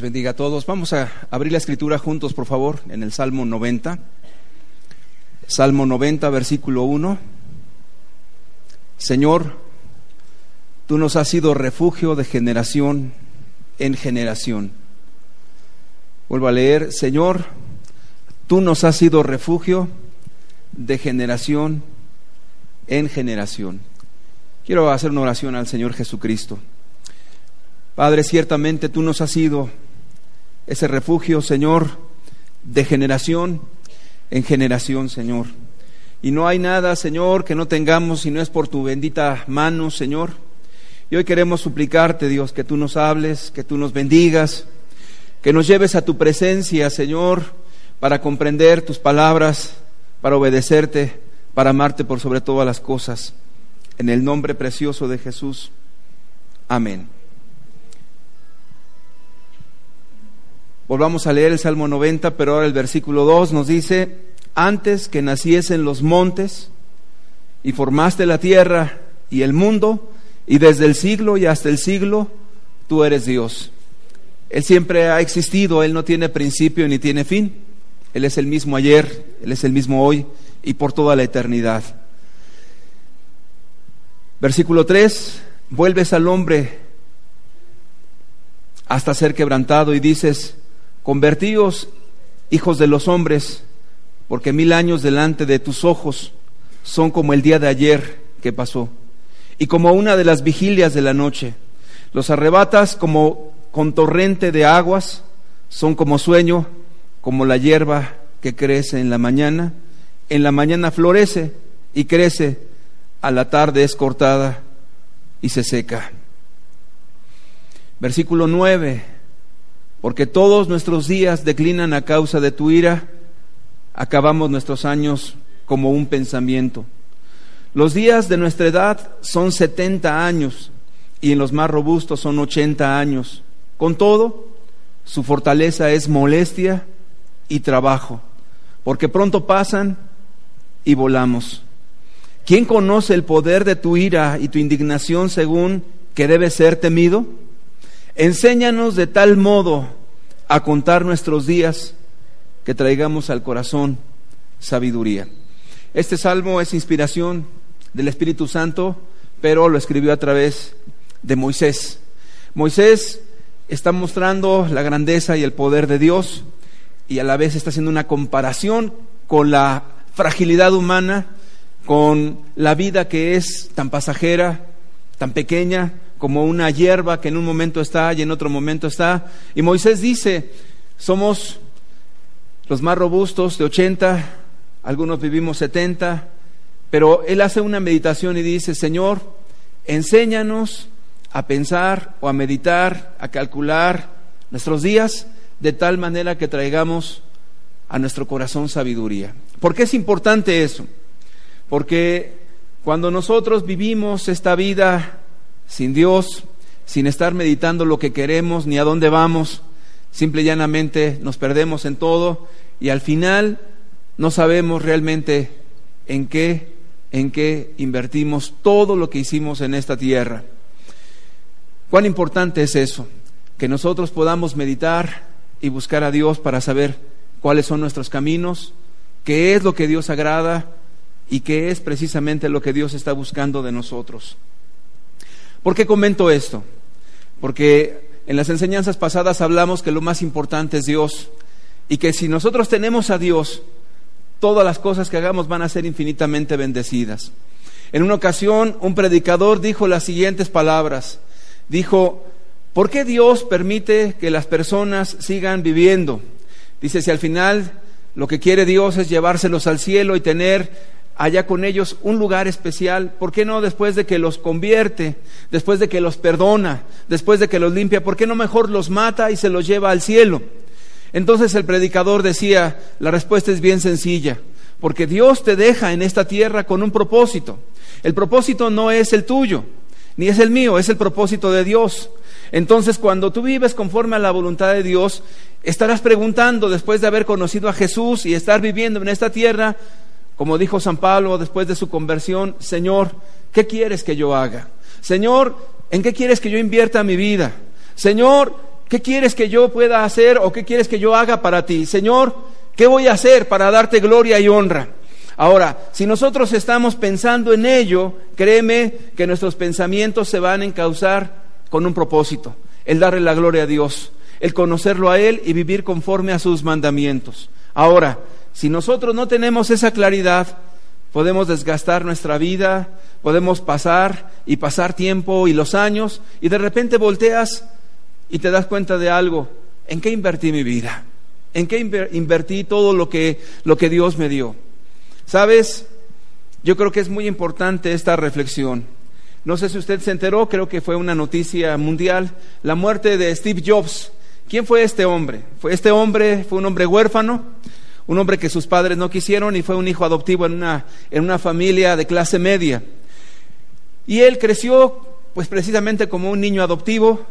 Bendiga a todos. Vamos a abrir la escritura juntos, por favor, en el Salmo 90. Salmo 90, versículo 1. Señor, tú nos has sido refugio de generación en generación. Vuelvo a leer, Señor, tú nos has sido refugio de generación en generación. Quiero hacer una oración al Señor Jesucristo. Padre, ciertamente tú nos has sido ese refugio, Señor, de generación en generación, Señor. Y no hay nada, Señor, que no tengamos si no es por tu bendita mano, Señor. Y hoy queremos suplicarte, Dios, que tú nos hables, que tú nos bendigas, que nos lleves a tu presencia, Señor, para comprender tus palabras, para obedecerte, para amarte por sobre todas las cosas. En el nombre precioso de Jesús. Amén. Volvamos a leer el Salmo 90, pero ahora el versículo 2 nos dice, antes que naciesen los montes y formaste la tierra y el mundo, y desde el siglo y hasta el siglo, tú eres Dios. Él siempre ha existido, Él no tiene principio ni tiene fin. Él es el mismo ayer, Él es el mismo hoy y por toda la eternidad. Versículo 3, vuelves al hombre hasta ser quebrantado y dices, Convertíos, hijos de los hombres, porque mil años delante de tus ojos son como el día de ayer que pasó, y como una de las vigilias de la noche. Los arrebatas como con torrente de aguas, son como sueño, como la hierba que crece en la mañana. En la mañana florece y crece, a la tarde es cortada y se seca. Versículo 9 porque todos nuestros días declinan a causa de tu ira, acabamos nuestros años como un pensamiento. Los días de nuestra edad son setenta años y en los más robustos son ochenta años. Con todo, su fortaleza es molestia y trabajo, porque pronto pasan y volamos. ¿Quién conoce el poder de tu ira y tu indignación según que debe ser temido? Enséñanos de tal modo a contar nuestros días que traigamos al corazón sabiduría. Este salmo es inspiración del Espíritu Santo, pero lo escribió a través de Moisés. Moisés está mostrando la grandeza y el poder de Dios y a la vez está haciendo una comparación con la fragilidad humana, con la vida que es tan pasajera, tan pequeña, como una hierba que en un momento está y en otro momento está. Y Moisés dice, somos los más robustos de 80, algunos vivimos 70, pero él hace una meditación y dice, Señor, enséñanos a pensar o a meditar, a calcular nuestros días de tal manera que traigamos a nuestro corazón sabiduría. ¿Por qué es importante eso? Porque cuando nosotros vivimos esta vida sin Dios, sin estar meditando lo que queremos ni a dónde vamos, simple y llanamente nos perdemos en todo y al final no sabemos realmente en qué en qué invertimos todo lo que hicimos en esta tierra. Cuán importante es eso, que nosotros podamos meditar y buscar a Dios para saber cuáles son nuestros caminos, qué es lo que Dios agrada y qué es precisamente lo que Dios está buscando de nosotros. ¿Por qué comento esto? Porque en las enseñanzas pasadas hablamos que lo más importante es Dios y que si nosotros tenemos a Dios, todas las cosas que hagamos van a ser infinitamente bendecidas. En una ocasión, un predicador dijo las siguientes palabras. Dijo, ¿por qué Dios permite que las personas sigan viviendo? Dice, si al final lo que quiere Dios es llevárselos al cielo y tener allá con ellos un lugar especial. ¿Por qué no después de que los convierte, después de que los perdona, después de que los limpia, por qué no mejor los mata y se los lleva al cielo? Entonces el predicador decía, la respuesta es bien sencilla, porque Dios te deja en esta tierra con un propósito. El propósito no es el tuyo, ni es el mío, es el propósito de Dios. Entonces, cuando tú vives conforme a la voluntad de Dios, estarás preguntando, después de haber conocido a Jesús y estar viviendo en esta tierra, como dijo San Pablo después de su conversión, Señor, ¿qué quieres que yo haga? Señor, ¿en qué quieres que yo invierta mi vida? Señor, ¿qué quieres que yo pueda hacer o qué quieres que yo haga para ti? Señor, ¿qué voy a hacer para darte gloria y honra? Ahora, si nosotros estamos pensando en ello, créeme que nuestros pensamientos se van a encauzar con un propósito, el darle la gloria a Dios, el conocerlo a Él y vivir conforme a sus mandamientos. Ahora, si nosotros no tenemos esa claridad, podemos desgastar nuestra vida, podemos pasar y pasar tiempo y los años y de repente volteas y te das cuenta de algo. ¿En qué invertí mi vida? ¿En qué invertí todo lo que, lo que Dios me dio? ¿Sabes? Yo creo que es muy importante esta reflexión. No sé si usted se enteró, creo que fue una noticia mundial, la muerte de Steve Jobs. ¿Quién fue este hombre? Fue este hombre fue un hombre huérfano, un hombre que sus padres no quisieron y fue un hijo adoptivo en una, en una familia de clase media. Y él creció pues precisamente como un niño adoptivo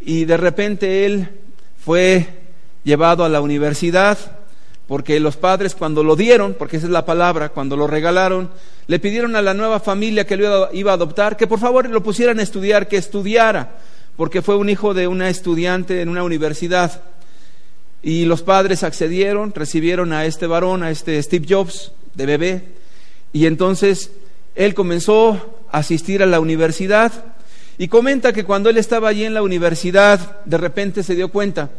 y de repente él fue llevado a la universidad porque los padres cuando lo dieron, porque esa es la palabra, cuando lo regalaron, le pidieron a la nueva familia que lo iba a adoptar que por favor lo pusieran a estudiar, que estudiara, porque fue un hijo de una estudiante en una universidad. Y los padres accedieron, recibieron a este varón, a este Steve Jobs, de bebé, y entonces él comenzó a asistir a la universidad y comenta que cuando él estaba allí en la universidad, de repente se dio cuenta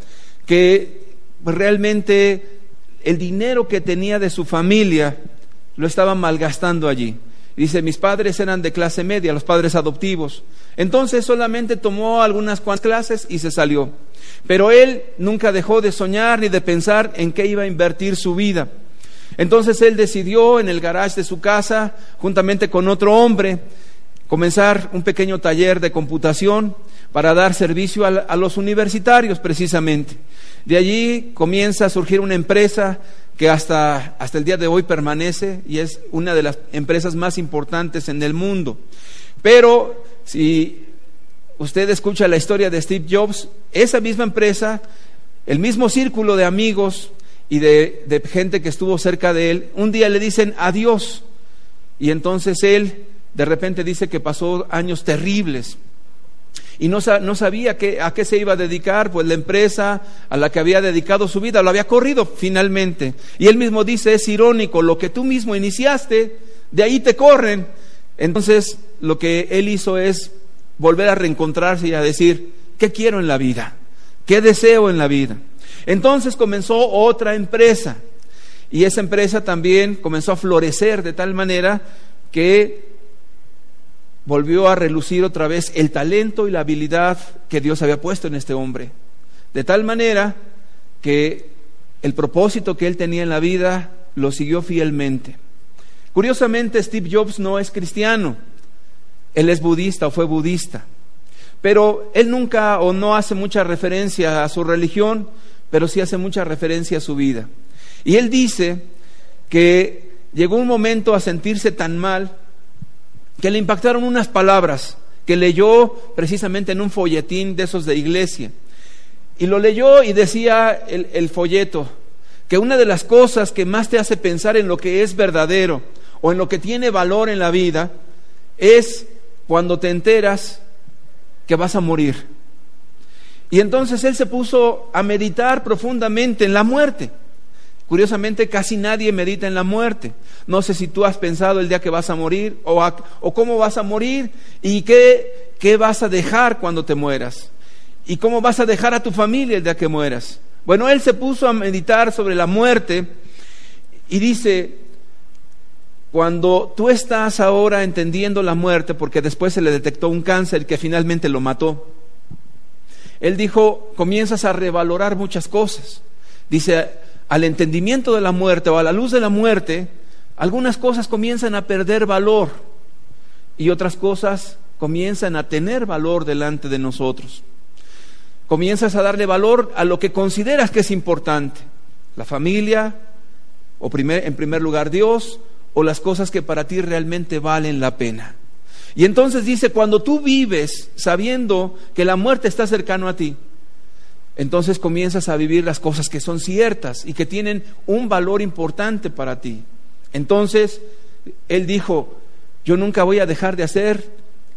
que realmente el dinero que tenía de su familia lo estaba malgastando allí. Dice, mis padres eran de clase media, los padres adoptivos. Entonces solamente tomó algunas cuantas clases y se salió. Pero él nunca dejó de soñar ni de pensar en qué iba a invertir su vida. Entonces él decidió en el garage de su casa, juntamente con otro hombre, comenzar un pequeño taller de computación para dar servicio a, los universitarios precisamente. De allí comienza a surgir una empresa que hasta, hasta el día de hoy permanece y es una de las empresas más importantes en el mundo. Pero si usted escucha la historia de Steve Jobs, esa misma empresa, el mismo círculo de amigos y de, de gente que estuvo cerca de él, un día le dicen adiós. Y entonces él de repente dice que pasó años terribles y no, no sabía a qué se iba a dedicar, pues la empresa a la que había dedicado su vida lo había corrido finalmente. Y él mismo dice, es irónico, lo que tú mismo iniciaste, de ahí te corren. Entonces lo que él hizo es volver a reencontrarse y a decir, ¿qué quiero en la vida? ¿Qué deseo en la vida? Entonces comenzó otra empresa y esa empresa también comenzó a florecer de tal manera que volvió a relucir otra vez el talento y la habilidad que Dios había puesto en este hombre. De tal manera que el propósito que él tenía en la vida lo siguió fielmente. Curiosamente, Steve Jobs no es cristiano, él es budista o fue budista, pero él nunca o no hace mucha referencia a su religión, pero sí hace mucha referencia a su vida. Y él dice que llegó un momento a sentirse tan mal que le impactaron unas palabras que leyó precisamente en un folletín de esos de iglesia. Y lo leyó y decía el, el, folleto que una de las cosas que más te hace pensar en lo que es verdadero o en lo que tiene valor en la vida es cuando te enteras que vas a morir. Y entonces él se puso a meditar profundamente en la muerte. Curiosamente, casi nadie medita en la muerte. No sé si tú has pensado el día que vas a morir o, o cómo vas a morir y qué, qué vas a dejar cuando te mueras. Y cómo vas a dejar a tu familia el día que mueras. Bueno, él se puso a meditar sobre la muerte y dice, cuando tú estás ahora entendiendo la muerte, porque después se le detectó un cáncer que finalmente lo mató, él dijo, comienzas a revalorar muchas cosas. Dice, al entendimiento de la muerte o a la luz de la muerte, algunas cosas comienzan a perder valor y otras cosas comienzan a tener valor delante de nosotros. Comienzas a darle valor a lo que consideras que es importante, la familia, o en primer lugar Dios, o las cosas que para ti realmente valen la pena. Y entonces dice, cuando tú vives sabiendo que la muerte está cercano a ti, entonces comienzas a vivir las cosas que son ciertas y que tienen un valor importante para ti. Entonces, él dijo, yo nunca voy a dejar de hacer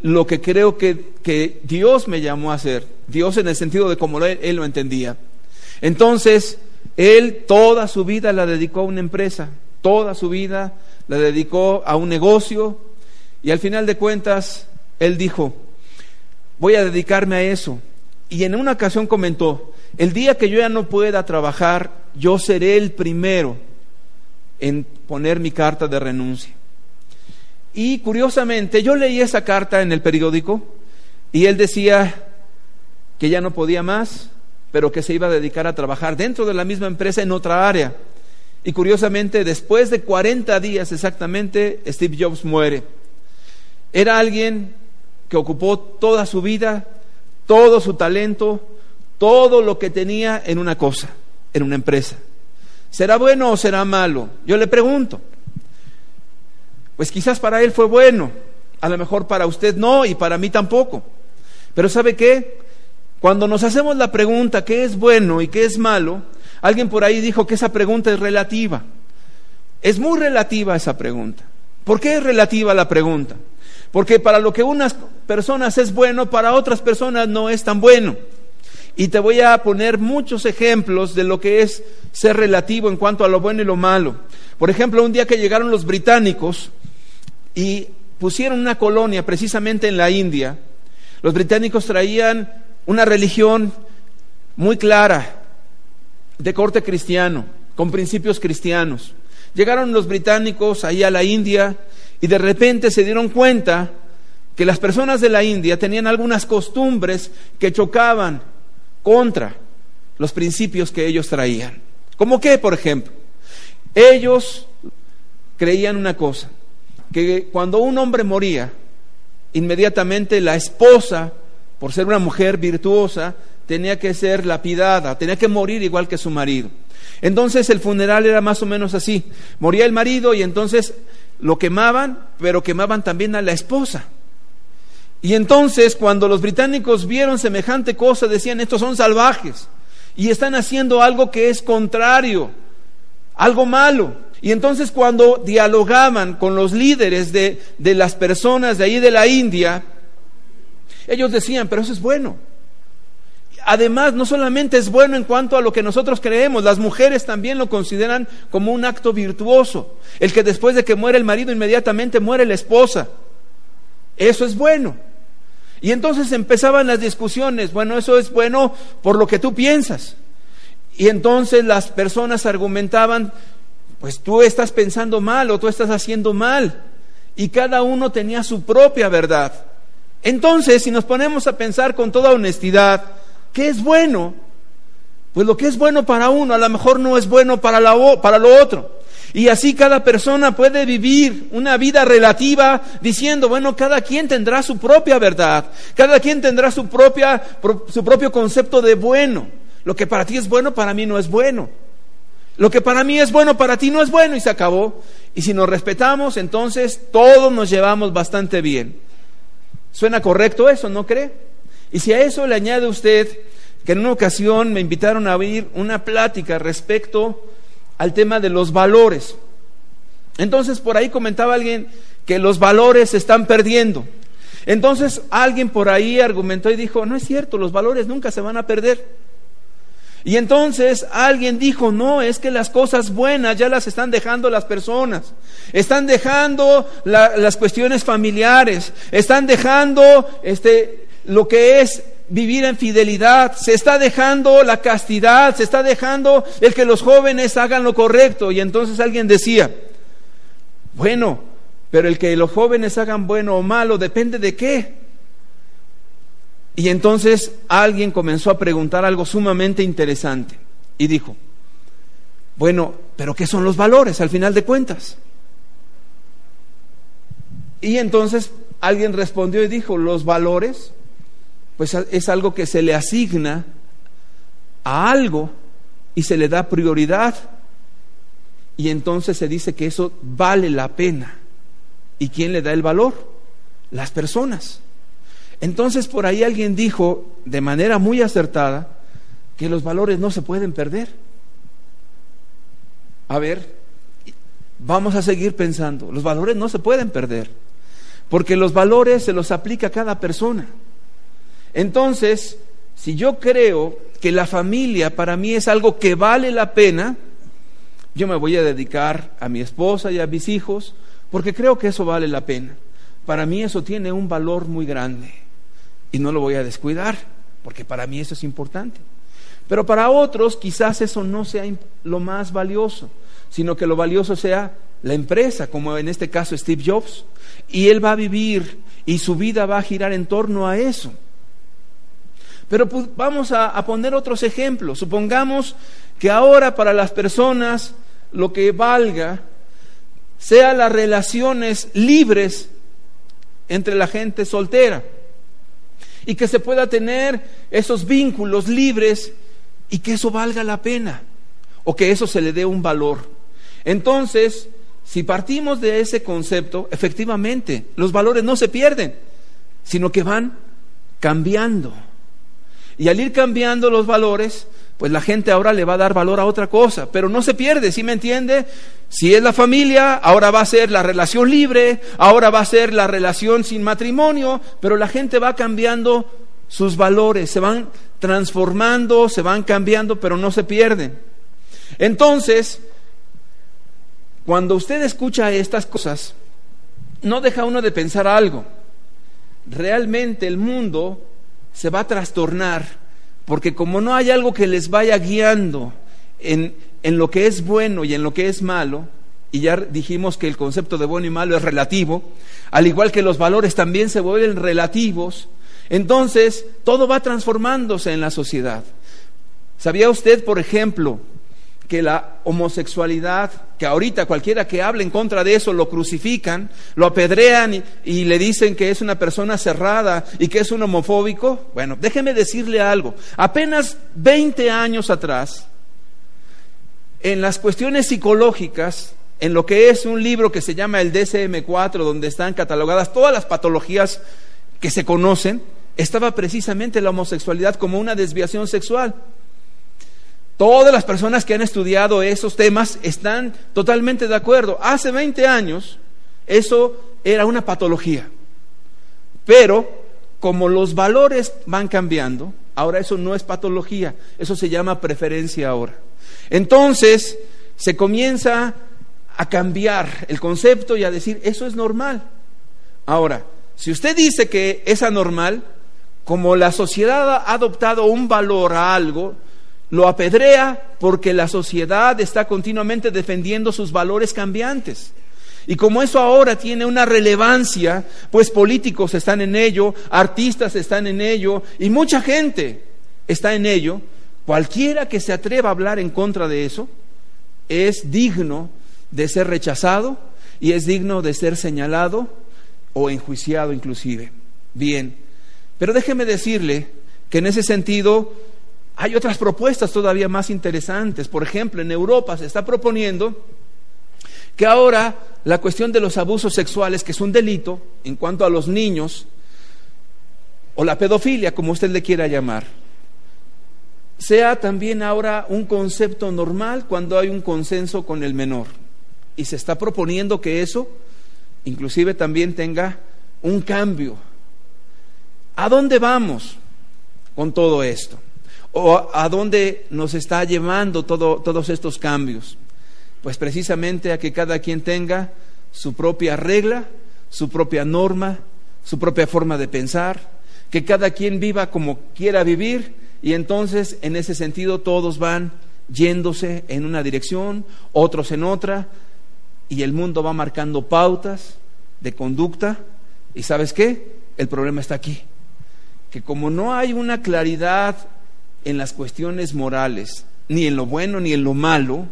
lo que creo que, que Dios me llamó a hacer. Dios en el sentido de como él, él lo entendía. Entonces, él toda su vida la dedicó a una empresa, toda su vida la dedicó a un negocio y al final de cuentas, él dijo, voy a dedicarme a eso. Y en una ocasión comentó, el día que yo ya no pueda trabajar, yo seré el primero en poner mi carta de renuncia. Y curiosamente, yo leí esa carta en el periódico y él decía que ya no podía más, pero que se iba a dedicar a trabajar dentro de la misma empresa en otra área. Y curiosamente, después de 40 días exactamente, Steve Jobs muere. Era alguien que ocupó toda su vida, todo su talento, todo lo que tenía en una cosa, en una empresa. ¿Será bueno o será malo? Yo le pregunto. Pues quizás para él fue bueno, a lo mejor para usted no y para mí tampoco. Pero ¿sabe qué? Cuando nos hacemos la pregunta qué es bueno y qué es malo, alguien por ahí dijo que esa pregunta es relativa. Es muy relativa esa pregunta. ¿Por qué es relativa la pregunta? Porque para lo que unas personas es bueno, para otras personas no es tan bueno. Y te voy a poner muchos ejemplos de lo que es ser relativo en cuanto a lo bueno y lo malo. Por ejemplo, un día que llegaron los británicos y pusieron una colonia precisamente en la India, los británicos traían una religión muy clara, de corte cristiano, con principios cristianos. Llegaron los británicos ahí a la India y de repente se dieron cuenta que las personas de la India tenían algunas costumbres que chocaban contra los principios que ellos traían. ¿Cómo qué, por ejemplo? Ellos creían una cosa, que cuando un hombre moría, inmediatamente la esposa, por ser una mujer virtuosa, tenía que ser lapidada, tenía que morir igual que su marido. Entonces el funeral era más o menos así. Moría el marido y entonces lo quemaban, pero quemaban también a la esposa. Y entonces cuando los británicos vieron semejante cosa, decían, estos son salvajes y están haciendo algo que es contrario, algo malo. Y entonces cuando dialogaban con los líderes de, de las personas de ahí de la India, ellos decían, pero eso es bueno. Además, no solamente es bueno en cuanto a lo que nosotros creemos, las mujeres también lo consideran como un acto virtuoso. El que después de que muere el marido inmediatamente muere la esposa. Eso es bueno. Y entonces empezaban las discusiones, bueno, eso es bueno por lo que tú piensas. Y entonces las personas argumentaban, pues tú estás pensando mal o tú estás haciendo mal. Y cada uno tenía su propia verdad. Entonces, si nos ponemos a pensar con toda honestidad, ¿qué es bueno? Pues lo que es bueno para uno a lo mejor no es bueno para, la, para lo otro. Y así cada persona puede vivir una vida relativa diciendo, bueno, cada quien tendrá su propia verdad, cada quien tendrá su, propia, su propio concepto de bueno. Lo que para ti es bueno, para mí no es bueno. Lo que para mí es bueno, para ti no es bueno y se acabó. Y si nos respetamos, entonces todos nos llevamos bastante bien. ¿Suena correcto eso, no cree? Y si a eso le añade usted que en una ocasión me invitaron a oír una plática respecto al tema de los valores. Entonces por ahí comentaba alguien que los valores se están perdiendo. Entonces alguien por ahí argumentó y dijo, no es cierto, los valores nunca se van a perder. Y entonces alguien dijo, no, es que las cosas buenas ya las están dejando las personas. Están dejando las cuestiones familiares, están dejando este, lo que es vivir en fidelidad, se está dejando la castidad, se está dejando el que los jóvenes hagan lo correcto. Y entonces alguien decía, bueno, pero el que los jóvenes hagan bueno o malo depende de qué. Y entonces alguien comenzó a preguntar algo sumamente interesante y dijo, bueno, pero ¿qué son los valores al final de cuentas? Y entonces alguien respondió y dijo, los valores, pues es algo que se le asigna a algo y se le da prioridad. Y entonces se dice que eso vale la pena. ¿Y quién le da el valor? Las personas. Entonces por ahí alguien dijo de manera muy acertada que los valores no se pueden perder. A ver, vamos a seguir pensando, los valores no se pueden perder. porque los valores se los aplica a cada persona. Entonces, si yo creo que la familia para mí es algo que vale la pena, yo me voy a dedicar a mi esposa y a mis hijos, porque creo que eso vale la pena. Para mí eso tiene un valor muy grande y no lo voy a descuidar, porque para mí eso es importante. Pero para otros quizás eso no sea lo más valioso, sino que lo valioso sea la empresa, como en este caso Steve Jobs, y él va a vivir y su vida va a girar en torno a eso. Pero vamos a, a poner otros ejemplos. Supongamos que ahora para las personas lo que valga sea las relaciones libres entre la gente soltera y que se pueda tener esos vínculos libres y que eso valga la pena o que eso se le dé un valor. Entonces, si partimos de ese concepto, efectivamente, los valores no se pierden, sino que van cambiando. Y al ir cambiando los valores, pues la gente ahora le va a dar valor a otra cosa, pero no se pierde, ¿sí me entiende? Si es la familia, ahora va a ser la relación libre, ahora va a ser la relación sin matrimonio, pero la gente va cambiando sus valores, se van transformando, se van cambiando, pero no se pierden. Entonces, cuando usted escucha estas cosas, no deja uno de pensar algo. Realmente el mundo se va a trastornar porque como no hay algo que les vaya guiando en, en lo que es bueno y en lo que es malo, y ya dijimos que el concepto de bueno y malo es relativo, al igual que los valores también se vuelven relativos, entonces todo va transformándose en la sociedad. ¿Sabía usted, por ejemplo, que la homosexualidad, que ahorita cualquiera que hable en contra de eso lo crucifican, lo apedrean y, le dicen que es una persona cerrada y que es un homofóbico. Bueno, déjeme decirle algo. Apenas 20 años atrás, en las cuestiones psicológicas, en lo que es un libro que se llama el DSM-4, donde están catalogadas todas las patologías que se conocen, estaba precisamente la homosexualidad como una desviación sexual. Todas las personas que han estudiado esos temas están totalmente de acuerdo. Hace 20 años eso era una patología. Pero como los valores van cambiando, ahora eso no es patología, eso se llama preferencia ahora. Entonces se comienza a cambiar el concepto y a decir, eso es normal. Ahora, si usted dice que es anormal, como la sociedad ha adoptado un valor a algo, lo apedrea porque la sociedad está continuamente defendiendo sus valores cambiantes. Y como eso ahora tiene una relevancia, pues políticos están en ello, artistas están en ello y mucha gente está en ello, cualquiera que se atreva a hablar en contra de eso es digno de ser rechazado y es digno de ser señalado o enjuiciado inclusive. Bien, pero déjeme decirle que en ese sentido hay otras propuestas todavía más interesantes. Por ejemplo, en Europa se está proponiendo que ahora la cuestión de los abusos sexuales, que es un delito en cuanto a los niños, o la pedofilia, como usted le quiera llamar, sea también ahora un concepto normal cuando hay un consenso con el menor. Y se está proponiendo que eso inclusive también tenga un cambio. ¿A dónde vamos con todo esto? ¿O a dónde nos está llevando todos estos cambios? Pues precisamente a que cada quien tenga su propia regla, su propia norma, su propia forma de pensar, que cada quien viva como quiera vivir y entonces en ese sentido todos van yéndose en una dirección, otros en otra, y el mundo va marcando pautas de conducta y sabes qué, el problema está aquí, que como no hay una claridad en las cuestiones morales, ni en lo bueno ni en lo malo,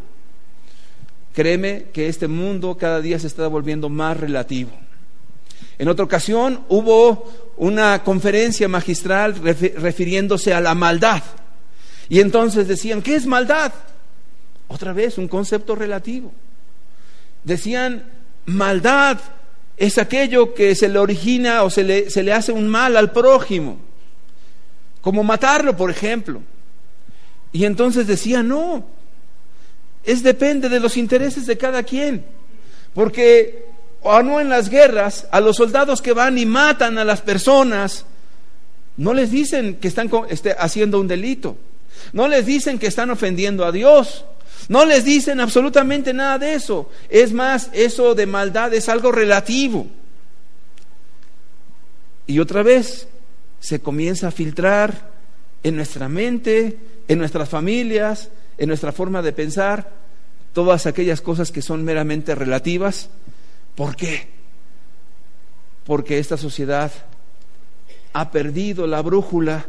créeme que este mundo cada día se está volviendo más relativo. En otra ocasión hubo una conferencia magistral refiriéndose a la maldad. Y entonces decían, ¿qué es maldad? Otra vez, un concepto relativo. Decían, maldad es aquello que se le origina o se le, se le hace un mal al prójimo como matarlo, por ejemplo. Y entonces decía, no, es depende de los intereses de cada quien, porque o no en las guerras, a los soldados que van y matan a las personas, no les dicen que están este, haciendo un delito, no les dicen que están ofendiendo a Dios, no les dicen absolutamente nada de eso. Es más, eso de maldad es algo relativo. Y otra vez se comienza a filtrar en nuestra mente, en nuestras familias, en nuestra forma de pensar, todas aquellas cosas que son meramente relativas. ¿Por qué? Porque esta sociedad ha perdido la brújula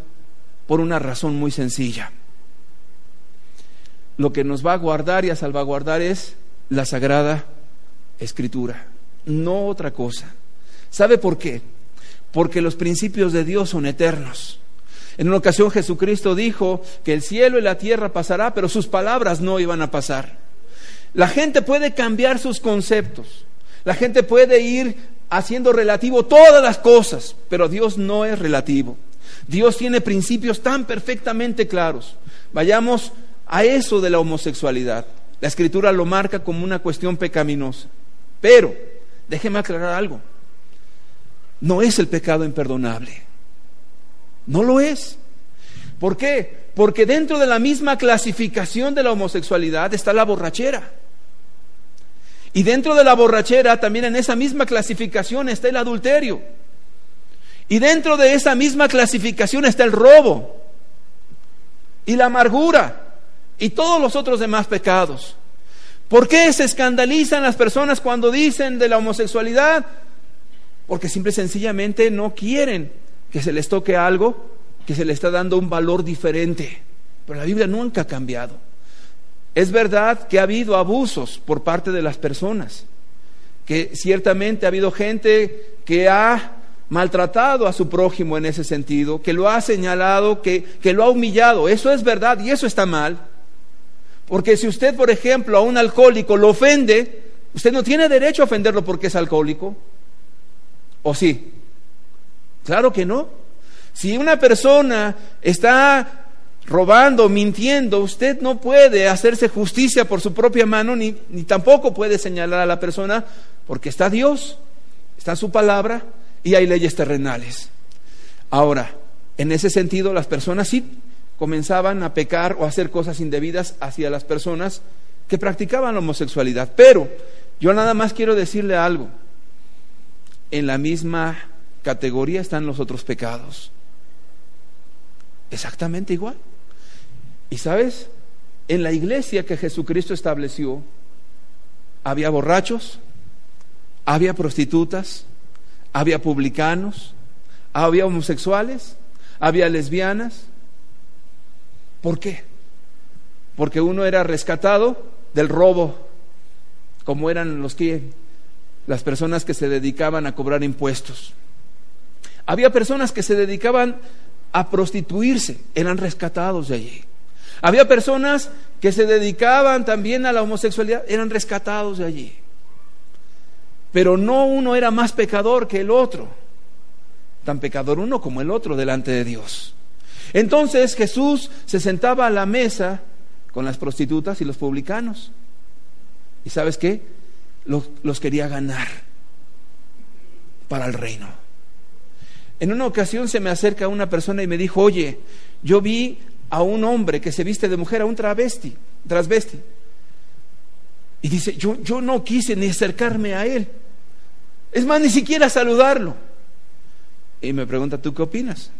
por una razón muy sencilla. Lo que nos va a guardar y a salvaguardar es la sagrada escritura, no otra cosa. ¿Sabe por qué? Porque los principios de Dios son eternos. En una ocasión Jesucristo dijo que el cielo y la tierra pasará, pero sus palabras no iban a pasar. La gente puede cambiar sus conceptos. La gente puede ir haciendo relativo todas las cosas, pero Dios no es relativo. Dios tiene principios tan perfectamente claros. Vayamos a eso de la homosexualidad. La escritura lo marca como una cuestión pecaminosa. Pero, déjeme aclarar algo. No es el pecado imperdonable. No lo es. ¿Por qué? Porque dentro de la misma clasificación de la homosexualidad está la borrachera. Y dentro de la borrachera, también en esa misma clasificación está el adulterio. Y dentro de esa misma clasificación está el robo y la amargura y todos los otros demás pecados. ¿Por qué se escandalizan las personas cuando dicen de la homosexualidad? Porque simple y sencillamente no quieren que se les toque algo que se le está dando un valor diferente. Pero la Biblia nunca ha cambiado. Es verdad que ha habido abusos por parte de las personas, que ciertamente ha habido gente que ha maltratado a su prójimo en ese sentido, que lo ha señalado, que, que lo ha humillado. Eso es verdad y eso está mal. Porque si usted, por ejemplo, a un alcohólico lo ofende, usted no tiene derecho a ofenderlo porque es alcohólico. ¿O sí? Claro que no. Si una persona está robando, mintiendo, usted no puede hacerse justicia por su propia mano, ni, ni, tampoco puede señalar a la persona, porque está Dios, está su palabra y hay leyes terrenales. Ahora, en ese sentido, las personas sí comenzaban a pecar o a hacer cosas indebidas hacia las personas que practicaban la homosexualidad. Pero yo nada más quiero decirle algo. En la misma categoría están los otros pecados. Exactamente igual. Y sabes, en la iglesia que Jesucristo estableció, había borrachos, había prostitutas, había publicanos, había homosexuales, había lesbianas. ¿Por qué? Porque uno era rescatado del robo, como eran los que las personas que se dedicaban a cobrar impuestos. Había personas que se dedicaban a prostituirse, eran rescatados de allí. Había personas que se dedicaban también a la homosexualidad, eran rescatados de allí. Pero no uno era más pecador que el otro, tan pecador uno como el otro delante de Dios. Entonces Jesús se sentaba a la mesa con las prostitutas y los publicanos. ¿Y sabes qué? Los, quería ganar para el reino. En una ocasión se me acerca una persona y me dijo, oye, yo vi a un hombre que se viste de mujer, a un travesti, transvesti. Y dice, yo, yo no quise ni acercarme a él. Es más, ni siquiera saludarlo. Y me pregunta, ¿tú qué opinas?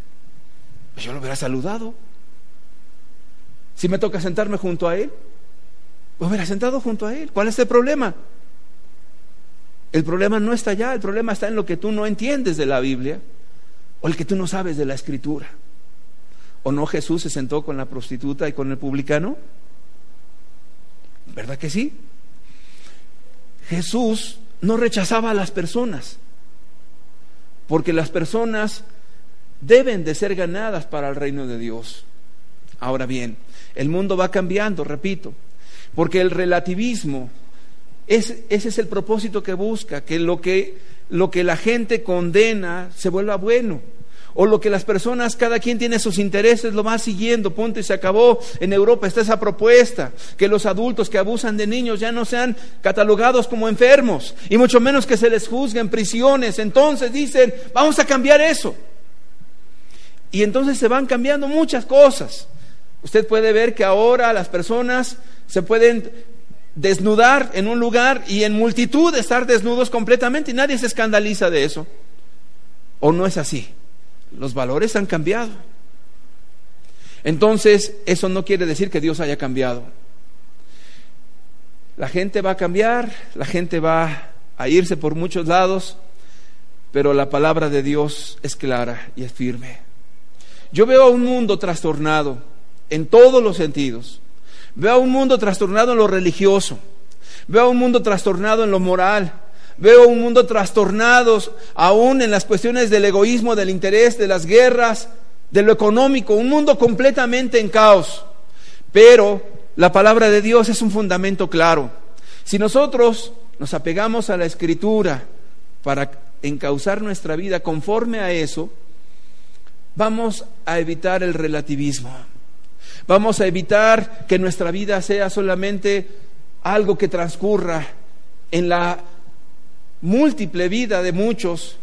Pues yo lo hubiera saludado. Si me toca sentarme junto a él, me hubiera sentado junto a él. ¿Cuál es el problema? El problema no está allá, el problema está en lo que tú no entiendes de la Biblia o el que tú no sabes de la Escritura. ¿O no Jesús se sentó con la prostituta y con el publicano? ¿Verdad que sí? Jesús no rechazaba a las personas, porque las personas deben de ser ganadas para el reino de Dios. Ahora bien, el mundo va cambiando, repito, porque el relativismo, ese es el propósito que busca, que lo que, lo que la gente condena se vuelva bueno o lo que las personas, cada quien tiene sus intereses, lo va siguiendo, punto y se acabó. En Europa está esa propuesta, que los adultos que abusan de niños ya no sean catalogados como enfermos, y mucho menos que se les juzgue en prisiones. Entonces dicen, vamos a cambiar eso. Y entonces se van cambiando muchas cosas. Usted puede ver que ahora las personas se pueden desnudar en un lugar y en multitud estar desnudos completamente y nadie se escandaliza de eso. ¿O no es así? Los valores han cambiado. Entonces, eso no quiere decir que Dios haya cambiado. La gente va a cambiar, la gente va a irse por muchos lados, pero la palabra de Dios es clara y es firme. Yo veo a un mundo trastornado en todos los sentidos. Veo un mundo trastornado en lo religioso. Veo un mundo trastornado en lo moral. Veo un mundo trastornado aún en las cuestiones del egoísmo, del interés, de las guerras, de lo económico, un mundo completamente en caos. Pero la palabra de Dios es un fundamento claro. Si nosotros nos apegamos a la escritura para encauzar nuestra vida conforme a eso, vamos a evitar el relativismo. Vamos a evitar que nuestra vida sea solamente algo que transcurra en la múltiple vida de muchos,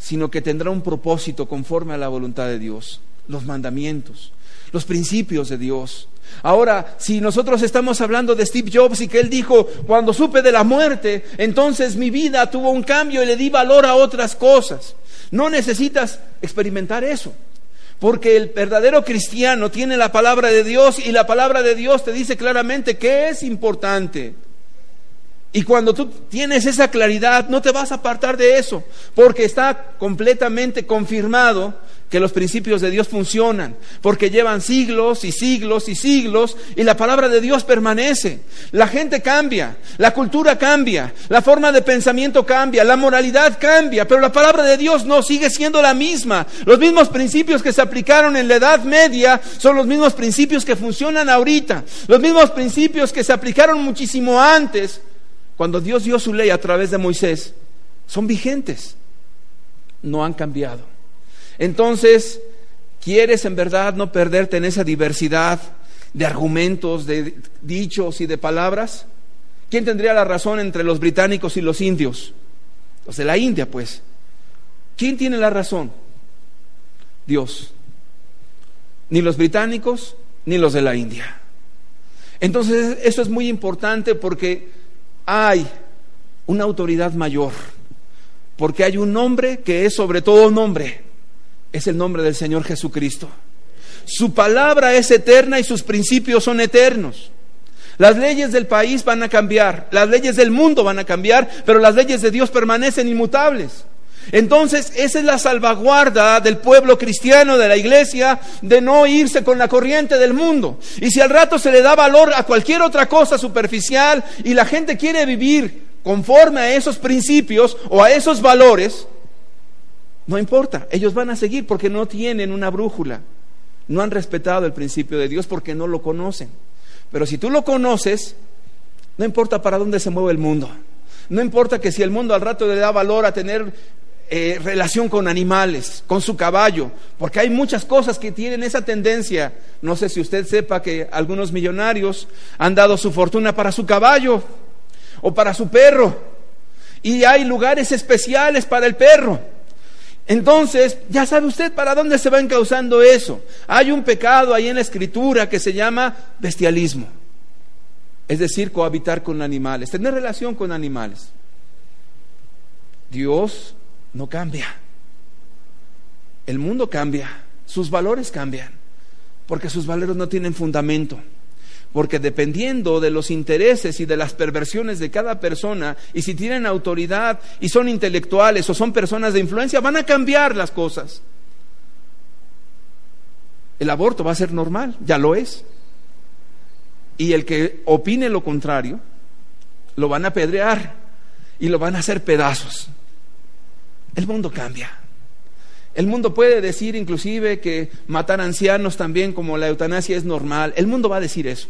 sino que tendrá un propósito conforme a la voluntad de Dios, los mandamientos, los principios de Dios. Ahora, si nosotros estamos hablando de Steve Jobs y que él dijo, cuando supe de la muerte, entonces mi vida tuvo un cambio y le di valor a otras cosas. No necesitas experimentar eso. Porque el verdadero cristiano tiene la palabra de Dios y la palabra de Dios te dice claramente que es importante. Y cuando tú tienes esa claridad, no te vas a apartar de eso, porque está completamente confirmado que los principios de Dios funcionan, porque llevan siglos y siglos y siglos y la palabra de Dios permanece. La gente cambia, la cultura cambia, la forma de pensamiento cambia, la moralidad cambia, pero la palabra de Dios no sigue siendo la misma. Los mismos principios que se aplicaron en la Edad Media son los mismos principios que funcionan ahorita, los mismos principios que se aplicaron muchísimo antes cuando Dios dio su ley a través de Moisés, son vigentes, no han cambiado. Entonces, ¿quieres en verdad no perderte en esa diversidad de argumentos, de dichos y de palabras? ¿Quién tendría la razón entre los británicos y los indios? Los de la India, pues. ¿Quién tiene la razón? Dios. Ni los británicos ni los de la India. Entonces, eso es muy importante porque hay una autoridad mayor, porque hay un nombre que es sobre todo nombre, es el nombre del Señor Jesucristo. Su palabra es eterna y sus principios son eternos. Las leyes del país van a cambiar, las leyes del mundo van a cambiar, pero las leyes de Dios permanecen inmutables. Entonces, esa es la salvaguarda del pueblo cristiano, de la iglesia, de no irse con la corriente del mundo. Y si al rato se le da valor a cualquier otra cosa superficial y la gente quiere vivir conforme a esos principios o a esos valores, no importa, ellos van a seguir porque no tienen una brújula, no han respetado el principio de Dios porque no lo conocen. Pero si tú lo conoces, no importa para dónde se mueve el mundo. No importa que si el mundo al rato le da valor a tener eh, relación con animales, con su caballo, porque hay muchas cosas que tienen esa tendencia. No sé si usted sepa que algunos millonarios han dado su fortuna para su caballo o para su perro, y hay lugares especiales para el perro. Entonces, ya sabe usted para dónde se va encauzando eso. Hay un pecado ahí en la escritura que se llama bestialismo, es decir, cohabitar con animales, tener relación con animales. Dios no cambia. El mundo cambia, sus valores cambian, porque sus valores no tienen fundamento. Porque dependiendo de los intereses y de las perversiones de cada persona, y si tienen autoridad y son intelectuales o son personas de influencia, van a cambiar las cosas. El aborto va a ser normal, ya lo es. Y el que opine lo contrario, lo van a apedrear y lo van a hacer pedazos. El mundo cambia. El mundo puede decir inclusive que matar ancianos también como la eutanasia es normal. El mundo va a decir eso.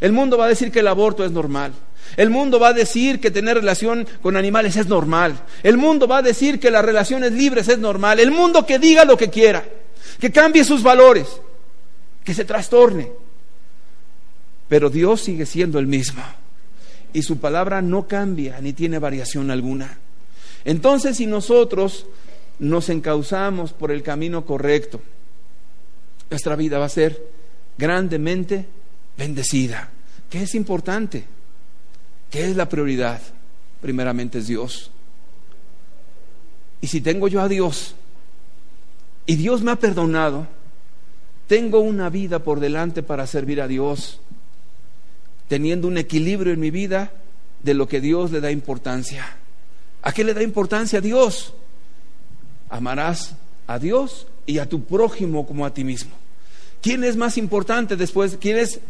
El mundo va a decir que el aborto es normal. El mundo va a decir que tener relación con animales es normal. El mundo va a decir que las relaciones libres es normal. El mundo que diga lo que quiera, que cambie sus valores, que se trastorne. Pero Dios sigue siendo el mismo. Y su palabra no cambia ni tiene variación alguna. Entonces, si nosotros nos encauzamos por el camino correcto, nuestra vida va a ser grandemente bendecida. ¿Qué es importante? ¿Qué es la prioridad? Primeramente es Dios. Y si tengo yo a Dios y Dios me ha perdonado, tengo una vida por delante para servir a Dios, teniendo un equilibrio en mi vida de lo que Dios le da importancia. ¿A qué le da importancia a Dios? Amarás a Dios y a tu prójimo como a ti mismo. ¿Quién es más importante después? ¿Quién es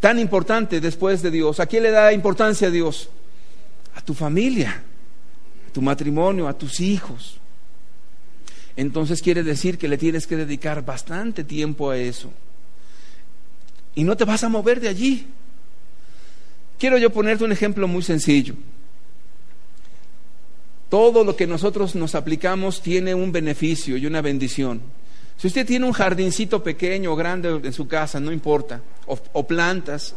tan importante después de Dios? ¿A quién le da importancia a Dios? A tu familia, a tu matrimonio, a tus hijos. Entonces quiere decir que le tienes que dedicar bastante tiempo a eso. Y no te vas a mover de allí. Quiero yo ponerte un ejemplo muy sencillo. Todo lo que nosotros nos aplicamos tiene un beneficio y una bendición. Si usted tiene un jardincito pequeño o grande en su casa, no importa, o, plantas,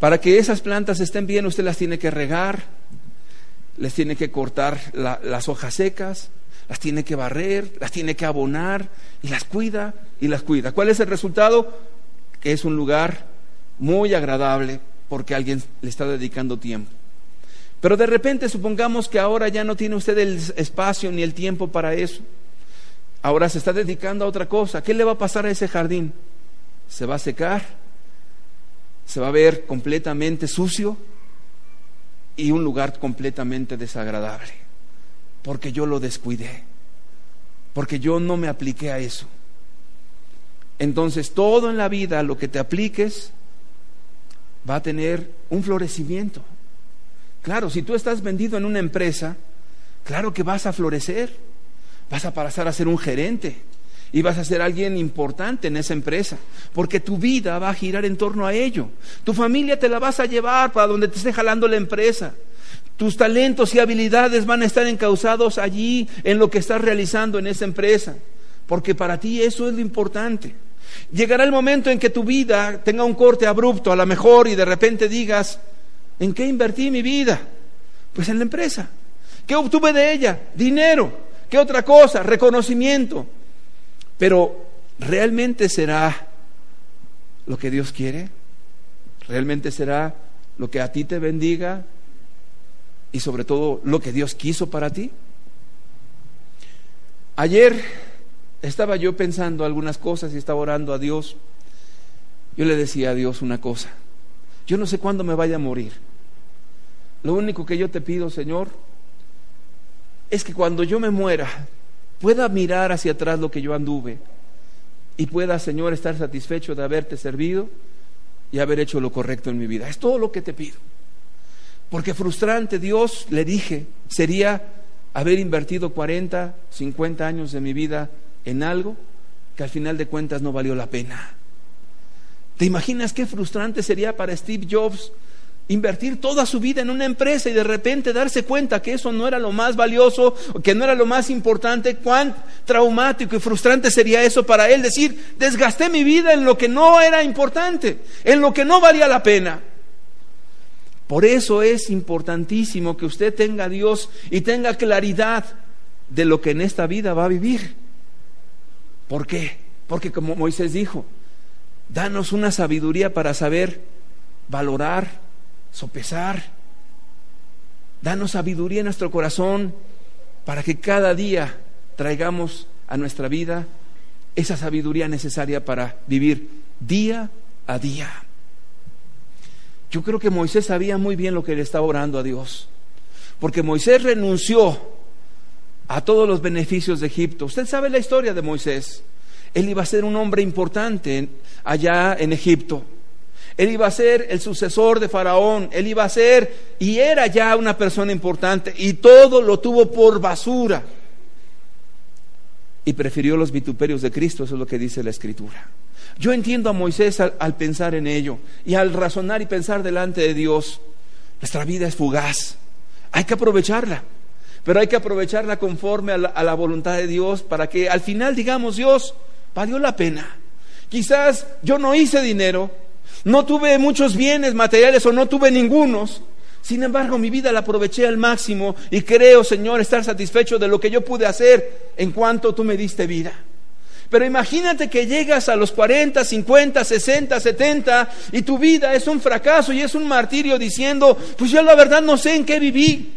para que esas plantas estén bien, usted las tiene que regar, les tiene que cortar las hojas secas, las tiene que barrer, las tiene que abonar y las cuida y las cuida. ¿Cuál es el resultado? Que es un lugar muy agradable porque alguien le está dedicando tiempo. Pero de repente supongamos que ahora ya no tiene usted el espacio ni el tiempo para eso. Ahora se está dedicando a otra cosa. ¿Qué le va a pasar a ese jardín? Se va a secar, se va a ver completamente sucio y un lugar completamente desagradable. Porque yo lo descuidé, porque yo no me apliqué a eso. Entonces todo en la vida, lo que te apliques, va a tener un florecimiento. Claro, si tú estás vendido en una empresa, claro que vas a florecer vas a pasar a ser un gerente y vas a ser alguien importante en esa empresa, porque tu vida va a girar en torno a ello. Tu familia te la vas a llevar para donde te esté jalando la empresa. Tus talentos y habilidades van a estar encausados allí en lo que estás realizando en esa empresa, porque para ti eso es lo importante. Llegará el momento en que tu vida tenga un corte abrupto, a lo mejor, y de repente digas, ¿en qué invertí mi vida? Pues en la empresa. ¿Qué obtuve de ella? Dinero. ¿Qué otra cosa? Reconocimiento. Pero ¿realmente será lo que Dios quiere? ¿Realmente será lo que a ti te bendiga? Y sobre todo lo que Dios quiso para ti. Ayer estaba yo pensando algunas cosas y estaba orando a Dios. Yo le decía a Dios una cosa. Yo no sé cuándo me vaya a morir. Lo único que yo te pido, Señor, es que cuando yo me muera pueda mirar hacia atrás lo que yo anduve y pueda, Señor, estar satisfecho de haberte servido y haber hecho lo correcto en mi vida. Es todo lo que te pido. Porque frustrante, Dios, le dije, sería haber invertido 40, 50 años de mi vida en algo que al final de cuentas no valió la pena. ¿Te imaginas qué frustrante sería para Steve Jobs invertir toda su vida en una empresa y de repente darse cuenta que eso no era lo más valioso, que no era lo más importante, cuán traumático y frustrante sería eso para él decir, desgasté mi vida en lo que no era importante, en lo que no valía la pena. Por eso es importantísimo que usted tenga a Dios y tenga claridad de lo que en esta vida va a vivir. ¿Por qué? Porque como Moisés dijo, danos una sabiduría para saber valorar sopesar. Danos sabiduría en nuestro corazón para que cada día traigamos a nuestra vida esa sabiduría necesaria para vivir día a día. Yo creo que Moisés sabía muy bien lo que le estaba orando a Dios, porque Moisés renunció a todos los beneficios de Egipto. Usted sabe la historia de Moisés. Él iba a ser un hombre importante allá en Egipto. Él iba a ser el sucesor de Faraón, él iba a ser y era ya una persona importante y todo lo tuvo por basura. Y prefirió los vituperios de Cristo, eso es lo que dice la Escritura. Yo entiendo a Moisés al, pensar en ello y al razonar y pensar delante de Dios. Nuestra vida es fugaz. Hay que aprovecharla. Pero hay que aprovecharla conforme a la, a la voluntad de Dios para que al final digamos, Dios, valió la pena. Quizás yo no hice dinero, no tuve muchos bienes materiales o no tuve ningunos. Sin embargo, mi vida la aproveché al máximo y creo, Señor, estar satisfecho de lo que yo pude hacer en cuanto tú me diste vida. Pero imagínate que llegas a los 40, 50, 60, 70 y tu vida es un fracaso y es un martirio diciendo, pues yo la verdad no sé en qué viví.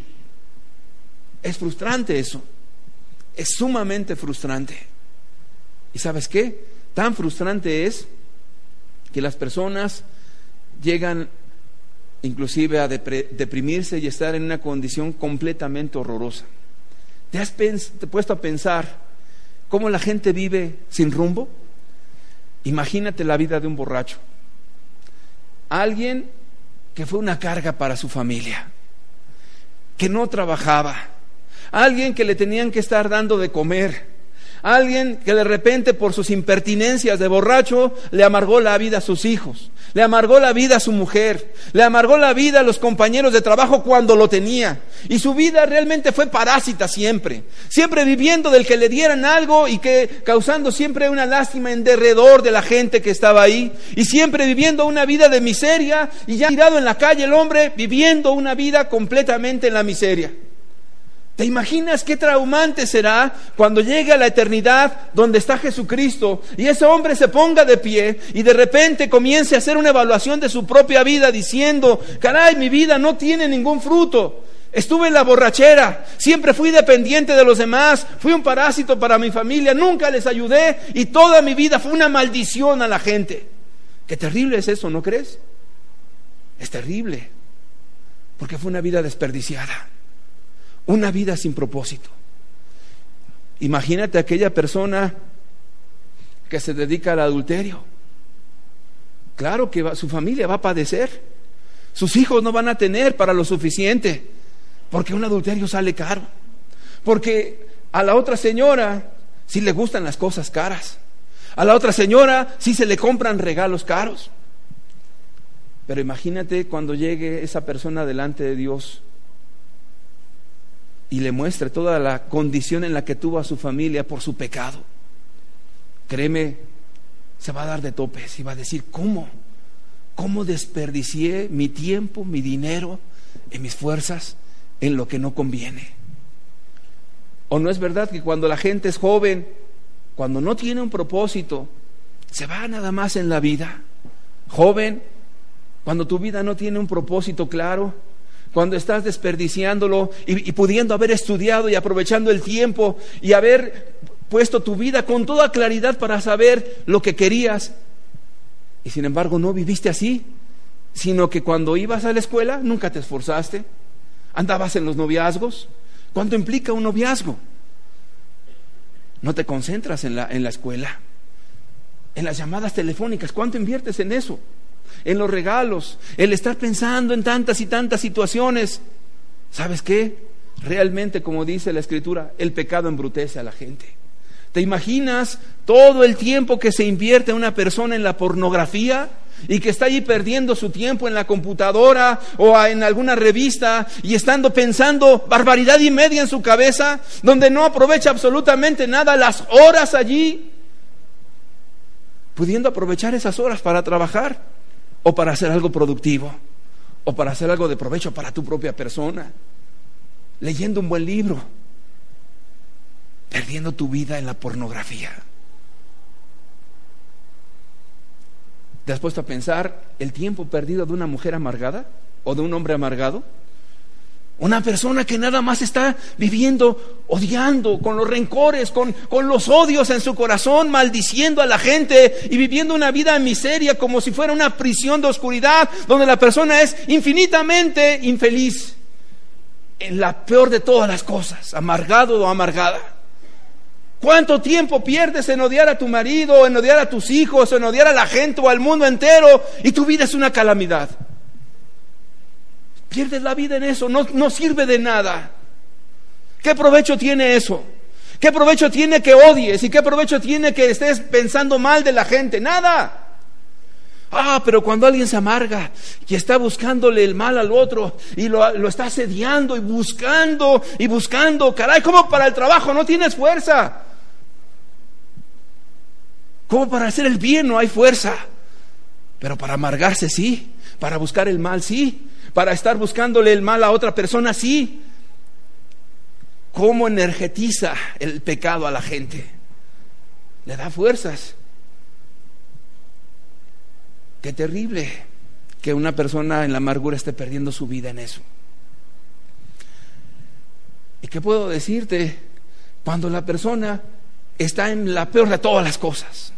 Es frustrante eso. Es sumamente frustrante. ¿Y sabes qué? Tan frustrante es que las personas llegan inclusive a deprimirse y estar en una condición completamente horrorosa. ¿Te has puesto a pensar cómo la gente vive sin rumbo? Imagínate la vida de un borracho. Alguien que fue una carga para su familia, que no trabajaba, alguien que le tenían que estar dando de comer, Alguien que de repente por sus impertinencias de borracho le amargó la vida a sus hijos, le amargó la vida a su mujer, le amargó la vida a los compañeros de trabajo cuando lo tenía. Y su vida realmente fue parásita siempre, siempre viviendo del que le dieran algo y que causando siempre una lástima en derredor de la gente que estaba ahí. Y siempre viviendo una vida de miseria y ya tirado en la calle el hombre viviendo una vida completamente en la miseria. ¿Te imaginas qué traumante será cuando llegue a la eternidad donde está Jesucristo y ese hombre se ponga de pie y de repente comience a hacer una evaluación de su propia vida diciendo, caray, mi vida no tiene ningún fruto? Estuve en la borrachera, siempre fui dependiente de los demás, fui un parásito para mi familia, nunca les ayudé y toda mi vida fue una maldición a la gente. Qué terrible es eso, ¿no crees? Es terrible, porque fue una vida desperdiciada. Una vida sin propósito. Imagínate aquella persona que se dedica al adulterio. Claro que su familia va a padecer. Sus hijos no van a tener para lo suficiente. Porque un adulterio sale caro. Porque a la otra señora sí le gustan las cosas caras. A la otra señora sí se le compran regalos caros. Pero imagínate cuando llegue esa persona delante de Dios y le muestre toda la condición en la que tuvo a su familia por su pecado, créeme, se va a dar de topes y va a decir, ¿cómo? ¿Cómo desperdicié mi tiempo, mi dinero y mis fuerzas en lo que no conviene? ¿O no es verdad que cuando la gente es joven, cuando no tiene un propósito, se va nada más en la vida? Joven, cuando tu vida no tiene un propósito claro, cuando estás desperdiciándolo y, pudiendo haber estudiado y aprovechando el tiempo y haber puesto tu vida con toda claridad para saber lo que querías. Y sin embargo no viviste así, sino que cuando ibas a la escuela nunca te esforzaste, andabas en los noviazgos. ¿Cuánto implica un noviazgo? No te concentras en la, en la escuela, en las llamadas telefónicas. ¿Cuánto inviertes en eso? En los regalos, el estar pensando en tantas y tantas situaciones. ¿Sabes qué? Realmente, como dice la escritura, el pecado embrutece a la gente. ¿Te imaginas todo el tiempo que se invierte una persona en la pornografía y que está allí perdiendo su tiempo en la computadora o en alguna revista y estando pensando barbaridad y media en su cabeza, donde no aprovecha absolutamente nada las horas allí, pudiendo aprovechar esas horas para trabajar? O para hacer algo productivo, o para hacer algo de provecho para tu propia persona, leyendo un buen libro, perdiendo tu vida en la pornografía. ¿Te has puesto a pensar el tiempo perdido de una mujer amargada o de un hombre amargado? Una persona que nada más está viviendo odiando, con los rencores, con, con, los odios en su corazón, maldiciendo a la gente y viviendo una vida en miseria como si fuera una prisión de oscuridad, donde la persona es infinitamente infeliz, en la peor de todas las cosas, amargado o amargada. ¿Cuánto tiempo pierdes en odiar a tu marido, en odiar a tus hijos, en odiar a la gente o al mundo entero y tu vida es una calamidad? Pierdes la vida en eso, no, no sirve de nada. ¿Qué provecho tiene eso? ¿Qué provecho tiene que odies? ¿Y qué provecho tiene que estés pensando mal de la gente? Nada. Ah, pero cuando alguien se amarga y está buscándole el mal al otro y lo, lo, está asediando y buscando y buscando, caray, como para el trabajo no tienes fuerza. Como para hacer el bien no hay fuerza. Pero para amargarse sí, para buscar el mal sí, para estar buscándole el mal a otra persona sí. ¿Cómo energetiza el pecado a la gente? Le da fuerzas. Qué terrible que una persona en la amargura esté perdiendo su vida en eso. ¿Y qué puedo decirte cuando la persona está en la peor de todas las cosas?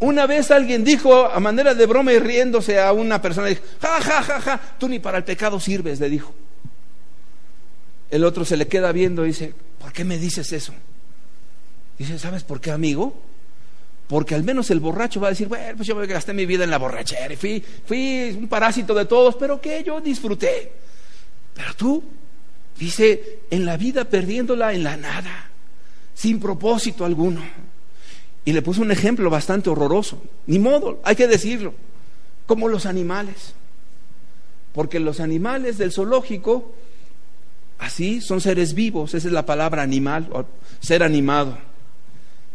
Una vez alguien dijo a manera de broma y riéndose a una persona, dijo, ja, ja, ja, ja, tú ni para el pecado sirves, le dijo. El otro se le queda viendo y dice, ¿por qué me dices eso? Dice, ¿sabes por qué, amigo? Porque al menos el borracho va a decir, bueno, pues yo me gasté mi vida en la borrachera y fui, fui un parásito de todos, pero que yo disfruté. Pero tú, dice, en la vida perdiéndola en la nada, sin propósito alguno. Y le puso un ejemplo bastante horroroso. Ni modo, hay que decirlo. Como los animales. Porque los animales del zoológico, así, son seres vivos. Esa es la palabra animal, o ser animado.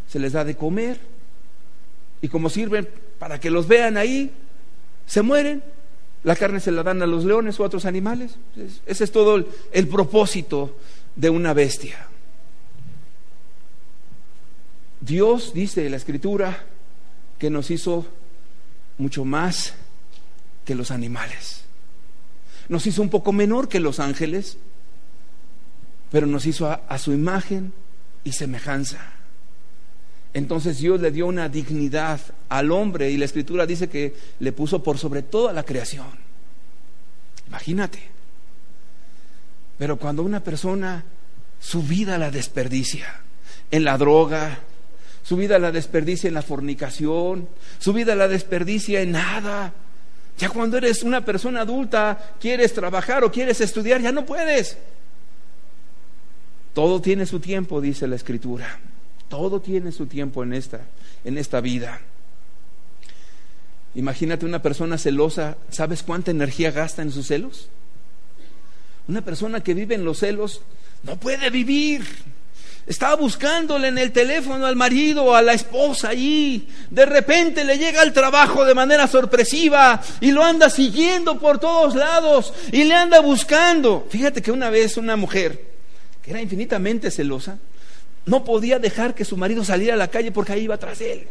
Se les da de comer, y como sirven para que los vean ahí, se mueren. La carne se la dan a los leones o a otros animales. Ese es todo el, el propósito de una bestia. Dios dice en la escritura que nos hizo mucho más que los animales. Nos hizo un poco menor que los ángeles, pero nos hizo a, su imagen y semejanza. Entonces Dios le dio una dignidad al hombre y la escritura dice que le puso por sobre toda la creación. Imagínate. Pero cuando una persona su vida la desperdicia en la droga, su vida la desperdicia en la fornicación, su vida la desperdicia en nada. Ya cuando eres una persona adulta, quieres trabajar o quieres estudiar, ya no puedes. Todo tiene su tiempo, dice la escritura. Todo tiene su tiempo en esta, en esta vida. Imagínate una persona celosa, ¿sabes cuánta energía gasta en sus celos? Una persona que vive en los celos no puede vivir. Estaba buscándole en el teléfono al marido a la esposa allí. De repente le llega al trabajo de manera sorpresiva y lo anda siguiendo por todos lados y le anda buscando. Fíjate que una vez una mujer que era infinitamente celosa no podía dejar que su marido saliera a la calle porque ahí iba tras él.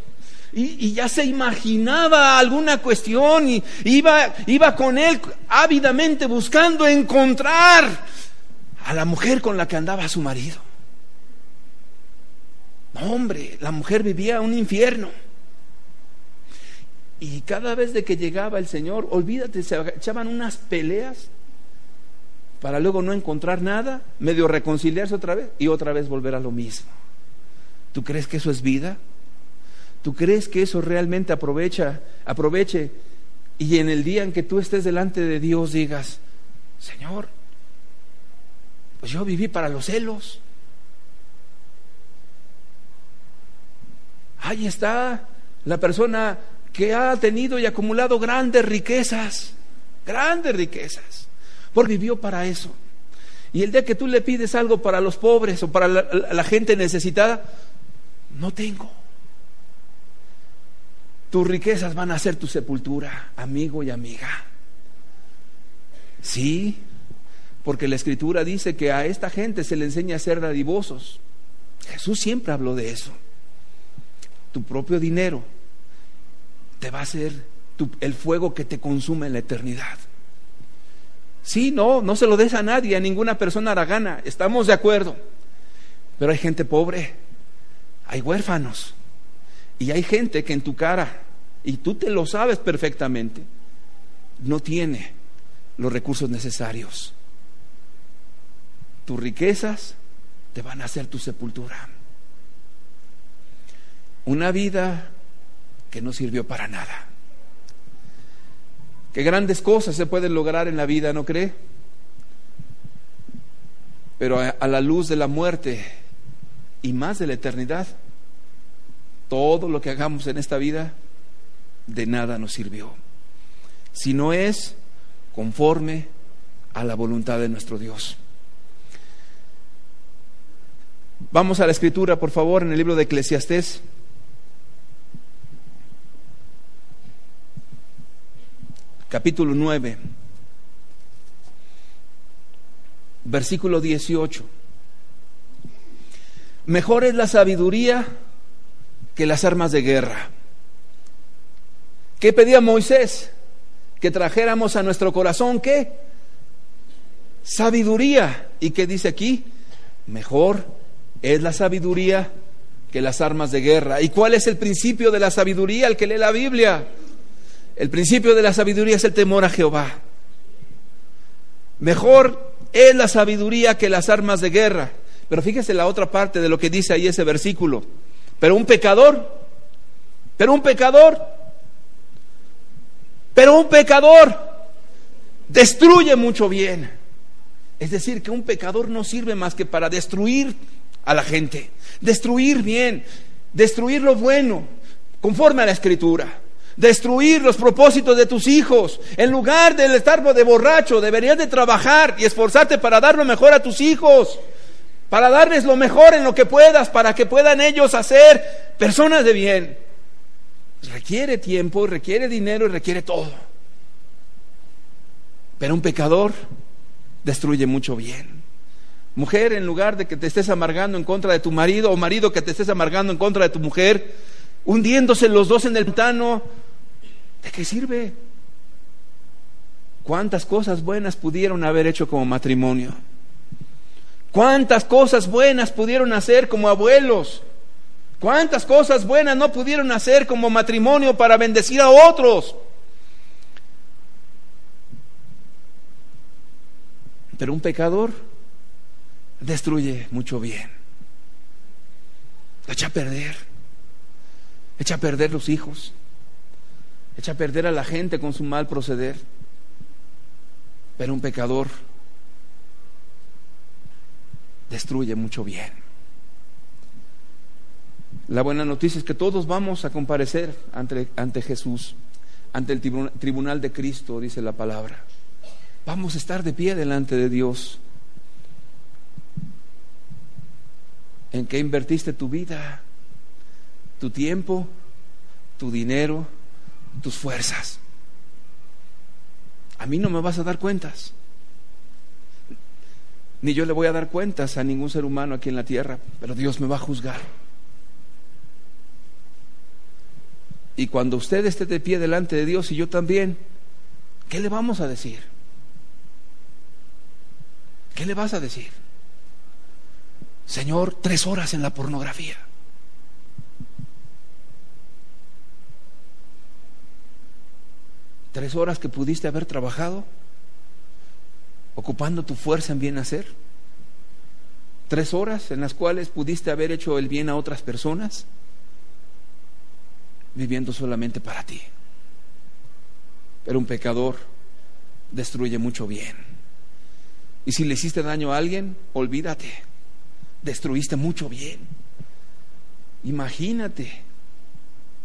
Y, ya se imaginaba alguna cuestión y iba, iba con él ávidamente buscando encontrar a la mujer con la que andaba su marido. No, hombre, la mujer vivía un infierno. Y cada vez de que llegaba el Señor, olvídate, se echaban unas peleas para luego no encontrar nada, medio reconciliarse otra vez y otra vez volver a lo mismo. ¿Tú crees que eso es vida? ¿Tú crees que eso realmente aprovecha, aproveche y en el día en que tú estés delante de Dios digas, Señor, pues yo viví para los celos. Ahí está la persona que ha tenido y acumulado grandes riquezas, grandes riquezas porque vivió para eso. Y el día que tú le pides algo para los pobres o para la, gente necesitada, no tengo. Tus riquezas van a ser tu sepultura, amigo y amiga. Sí, porque la escritura dice que a esta gente se le enseña a ser dadivosos. Jesús siempre habló de eso. Tu propio dinero te va a ser el fuego que te consume en la eternidad. Sí, no, no se lo des a nadie, a ninguna persona aragana, estamos de acuerdo. Pero hay gente pobre, hay huérfanos, y hay gente que en tu cara, y tú te lo sabes perfectamente, no tiene los recursos necesarios. Tus riquezas te van a hacer tu sepultura. Una vida que no sirvió para nada. Qué grandes cosas se pueden lograr en la vida, ¿no cree? Pero a, la luz de la muerte y más de la eternidad, todo lo que hagamos en esta vida de nada nos sirvió. Si no es conforme a la voluntad de nuestro Dios. Vamos a la escritura, por favor, en el libro de Eclesiastés. Capítulo 9, versículo 18. Mejor es la sabiduría que las armas de guerra. ¿Qué pedía Moisés? Que trajéramos a nuestro corazón, ¿qué? Sabiduría. ¿Y qué dice aquí? Mejor es la sabiduría que las armas de guerra. ¿Y cuál es el principio de la sabiduría? El que lee la Biblia. El principio de la sabiduría es el temor a Jehová. Mejor es la sabiduría que las armas de guerra. Pero fíjese la otra parte de lo que dice ahí ese versículo. Pero un pecador, pero un pecador, pero un pecador destruye mucho bien. Es decir, que un pecador no sirve más que para destruir a la gente, destruir bien, destruir lo bueno, conforme a la escritura. Destruir los propósitos de tus hijos. En lugar de estar de borracho, deberías de trabajar y esforzarte para dar lo mejor a tus hijos. Para darles lo mejor en lo que puedas, para que puedan ellos hacer personas de bien. Requiere tiempo, requiere dinero y requiere todo. Pero un pecador destruye mucho bien. Mujer, en lugar de que te estés amargando en contra de tu marido, o marido que te estés amargando en contra de tu mujer, hundiéndose los dos en el pantano, ¿de qué sirve? ¿Cuántas cosas buenas pudieron haber hecho como matrimonio? ¿Cuántas cosas buenas pudieron hacer como abuelos? ¿Cuántas cosas buenas no pudieron hacer como matrimonio para bendecir a otros? Pero un pecador destruye mucho bien. Echa a perder. Echa a perder los hijos. Echa a perder a la gente con su mal proceder. Pero un pecador destruye mucho bien. La buena noticia es que todos vamos a comparecer ante, ante Jesús, ante el tribunal de Cristo, dice la palabra. Vamos a estar de pie delante de Dios. ¿En qué invertiste tu vida, tu tiempo, tu dinero, tus fuerzas? A mí no me vas a dar cuentas. Ni yo le voy a dar cuentas a ningún ser humano aquí en la tierra, pero Dios me va a juzgar. Y cuando usted esté de pie delante de Dios y yo también, ¿qué le vamos a decir? ¿Qué le vas a decir? Señor, tres horas en la pornografía. Tres horas que pudiste haber trabajado ocupando tu fuerza en bien hacer. Tres horas en las cuales pudiste haber hecho el bien a otras personas, viviendo solamente para ti. Pero un pecador destruye mucho bien. Y si le hiciste daño a alguien, olvídate, destruiste mucho bien. Imagínate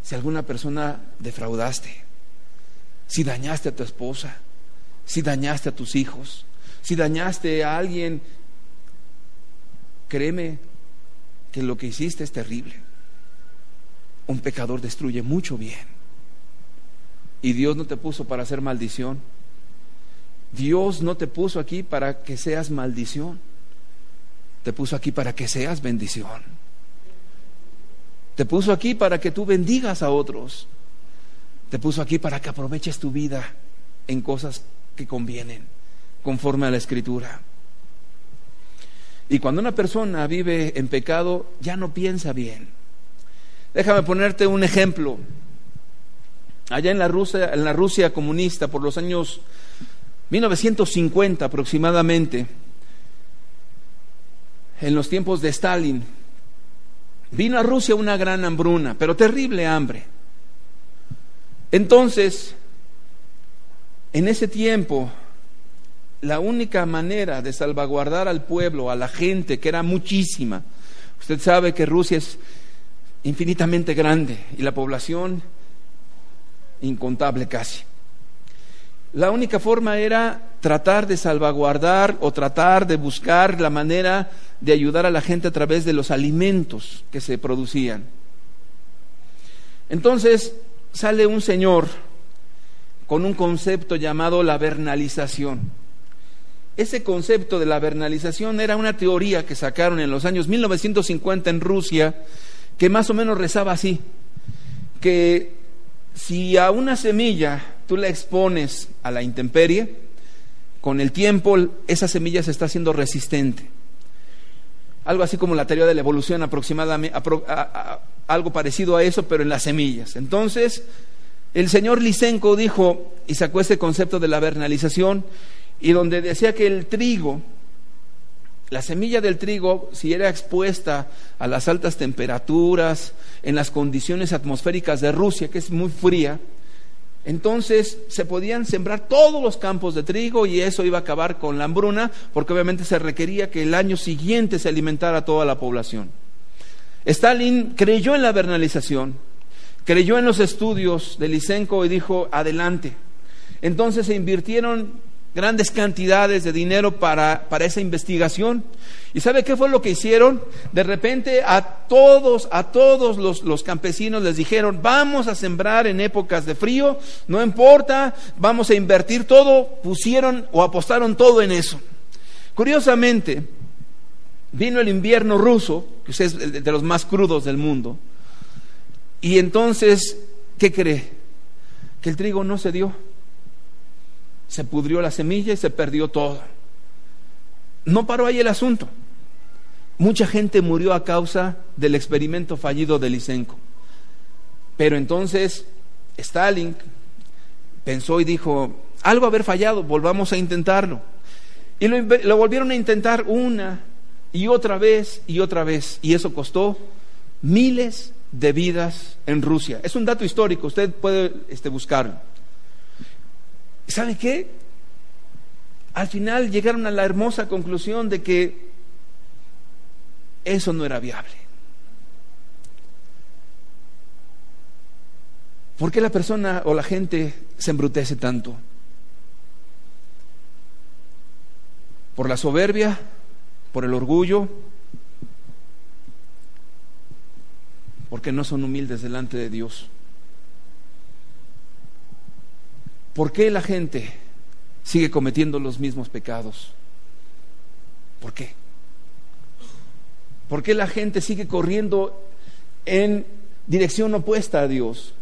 si alguna persona defraudaste, si dañaste a tu esposa, si dañaste a tus hijos, si dañaste a alguien, créeme que lo que hiciste es terrible. Un pecador destruye mucho bien. Y Dios no te puso para hacer maldición. Dios no te puso aquí para que seas maldición. Te puso aquí para que seas bendición. Te puso aquí para que tú bendigas a otros. Te puso aquí para que aproveches tu vida en cosas que convienen conforme a la escritura. Y cuando una persona vive en pecado, ya no piensa bien. Déjame ponerte un ejemplo. Allá en la Rusia, en la Rusia comunista, por los años 1950 aproximadamente, en los tiempos de Stalin, vino a Rusia una gran hambruna, pero terrible hambre. Entonces, en ese tiempo, la única manera de salvaguardar al pueblo, a la gente, que era muchísima, Usted sabe que Rusia es infinitamente grande y la población incontable casi. La única forma era tratar de salvaguardar o tratar de buscar la manera de ayudar a la gente a través de los alimentos que se producían. Entonces sale un señor con un concepto llamado la vernalización. Ese concepto de la vernalización era una teoría que sacaron en los años 1950 en Rusia, que más o menos rezaba así, que si a una semilla tú la expones a la intemperie, con el tiempo esa semilla se está haciendo resistente. Algo así como la teoría de la evolución aproximadamente, algo parecido a eso, pero en las semillas. Entonces, el señor Lisenko dijo y sacó ese concepto de la vernalización y donde decía que el trigo, la semilla del trigo, si era expuesta a las altas temperaturas, en las condiciones atmosféricas de Rusia, que es muy fría, entonces se podían sembrar todos los campos de trigo y eso iba a acabar con la hambruna, porque obviamente se requería que el año siguiente se alimentara toda la población. Stalin creyó en la vernalización, creyó en los estudios de Lysenko y dijo, adelante. Entonces se invirtieron grandes cantidades de dinero para, para esa investigación. ¿Y sabe qué fue lo que hicieron? De repente a todos, a todos los, los, campesinos les dijeron, vamos a sembrar en épocas de frío, no importa, vamos a invertir todo, pusieron o apostaron todo en eso. Curiosamente, vino el invierno ruso, que es de los más crudos del mundo, y entonces, ¿qué cree? Que el trigo no se dio se pudrió la semilla y se perdió todo. No paró ahí el asunto. Mucha gente murió a causa del experimento fallido de Lysenko. Pero entonces Stalin pensó y dijo, algo haber fallado, volvamos a intentarlo. Y lo, volvieron a intentar una y otra vez y otra vez. Y eso costó miles de vidas en Rusia. Es un dato histórico, usted puede este, buscarlo. ¿Sabe qué? Al final llegaron a la hermosa conclusión de que eso no era viable. ¿Por qué la persona o la gente se embrutece tanto? ¿Por la soberbia? ¿Por el orgullo? Porque no son humildes delante de Dios. ¿Por qué la gente sigue cometiendo los mismos pecados? ¿Por qué? ¿Por qué la gente sigue corriendo en dirección opuesta a Dios?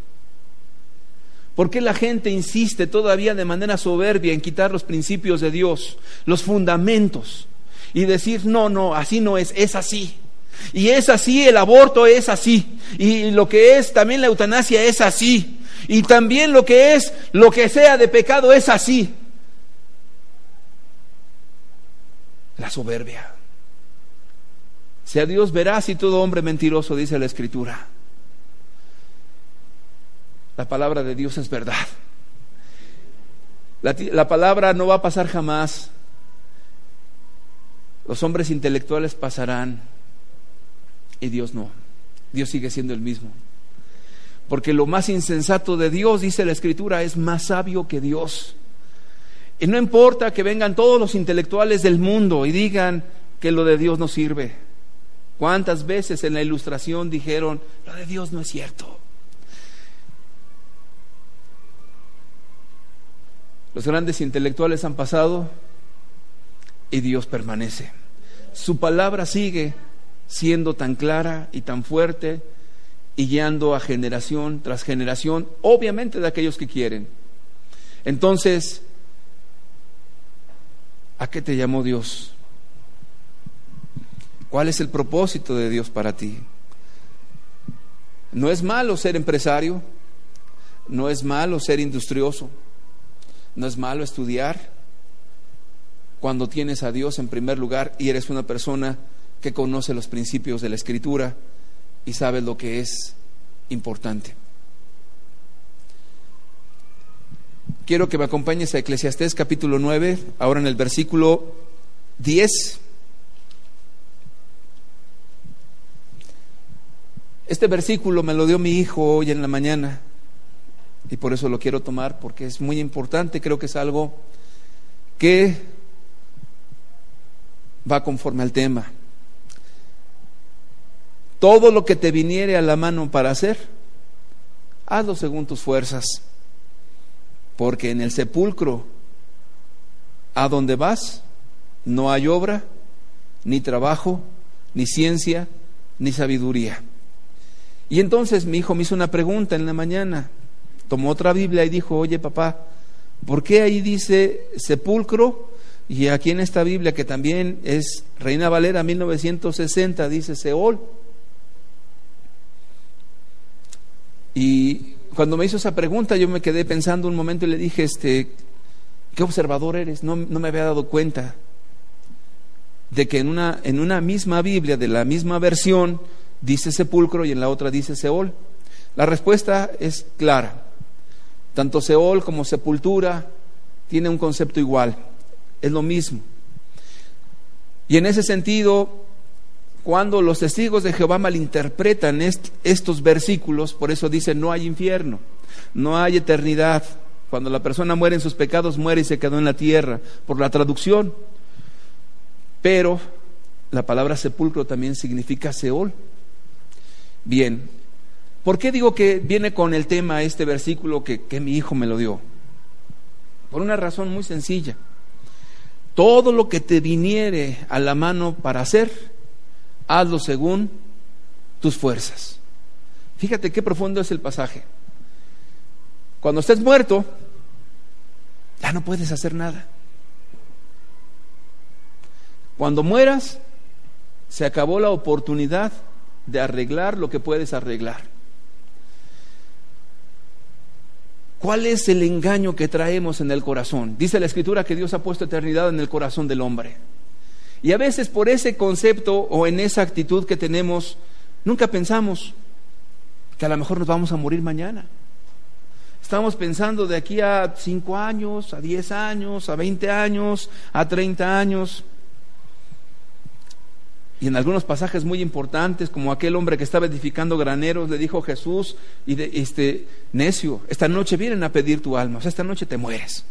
¿Por qué la gente insiste todavía de manera soberbia en quitar los principios de Dios, los fundamentos, y decir, no, no, así no es, es así? Y es así, el aborto es así, y lo que es también la eutanasia es así, y también lo que es, lo que sea de pecado es así. La soberbia. Sea Dios veraz y todo hombre mentiroso, dice la Escritura. La palabra de Dios es verdad. La, la, palabra no va a pasar jamás. Los hombres intelectuales pasarán y Dios no. Dios sigue siendo el mismo. Porque lo más insensato de Dios, dice la Escritura, es más sabio que Dios. Y no importa que vengan todos los intelectuales del mundo y digan que lo de Dios no sirve. ¿Cuántas veces en la ilustración dijeron, lo de Dios no es cierto? Los grandes intelectuales han pasado y Dios permanece. Su palabra sigue siendo tan clara y tan fuerte y guiando a generación tras generación, obviamente de aquellos que quieren. Entonces, ¿a qué te llamó Dios? ¿Cuál es el propósito de Dios para ti? No es malo ser empresario, no es malo ser industrioso, no es malo estudiar cuando tienes a Dios en primer lugar y eres una persona que conoce los principios de la escritura y sabes lo que es importante. Quiero que me acompañes a Eclesiastés capítulo 9, ahora en el versículo 10. Este versículo me lo dio mi hijo hoy en la mañana y por eso lo quiero tomar porque es muy importante, creo que es algo que va conforme al tema. Todo lo que te viniere a la mano para hacer, hazlo según tus fuerzas, porque en el sepulcro a donde vas no hay obra, ni trabajo, ni ciencia, ni sabiduría. Y entonces mi hijo me hizo una pregunta en la mañana, tomó otra Biblia y dijo, oye papá, ¿por qué ahí dice sepulcro? Y aquí en esta Biblia, que también es Reina Valera 1960, dice Seol. Y cuando me hizo esa pregunta, yo me quedé pensando un momento y le dije, este, qué observador eres, no, no me había dado cuenta de que en una, en una misma Biblia, de la misma versión, dice sepulcro y en la otra dice Seol. La respuesta es clara. Tanto Seol como sepultura tiene un concepto igual, es lo mismo. Y en ese sentido, cuando los testigos de Jehová malinterpretan estos versículos, por eso dicen no hay infierno, no hay eternidad. Cuando la persona muere en sus pecados, muere y se quedó en la tierra, por la traducción. Pero la palabra sepulcro también significa Seol. Bien, ¿por qué digo que viene con el tema este versículo que, que mi hijo me lo dio? Por una razón muy sencilla. Todo lo que te viniere a la mano para hacer, hazlo según tus fuerzas. Fíjate qué profundo es el pasaje. Cuando estés muerto, ya no puedes hacer nada. Cuando mueras, se acabó la oportunidad de arreglar lo que puedes arreglar. ¿Cuál es el engaño que traemos en el corazón? Dice la escritura que Dios ha puesto eternidad en el corazón del hombre. Y a veces por ese concepto o en esa actitud que tenemos, nunca pensamos que a lo mejor nos vamos a morir mañana. Estamos pensando de aquí a cinco años, a diez años, a veinte años, a treinta años. Y en algunos pasajes muy importantes, como aquel hombre que estaba edificando graneros, le dijo Jesús, y este necio, esta noche vienen a pedir tu alma, o sea, esta noche te mueres.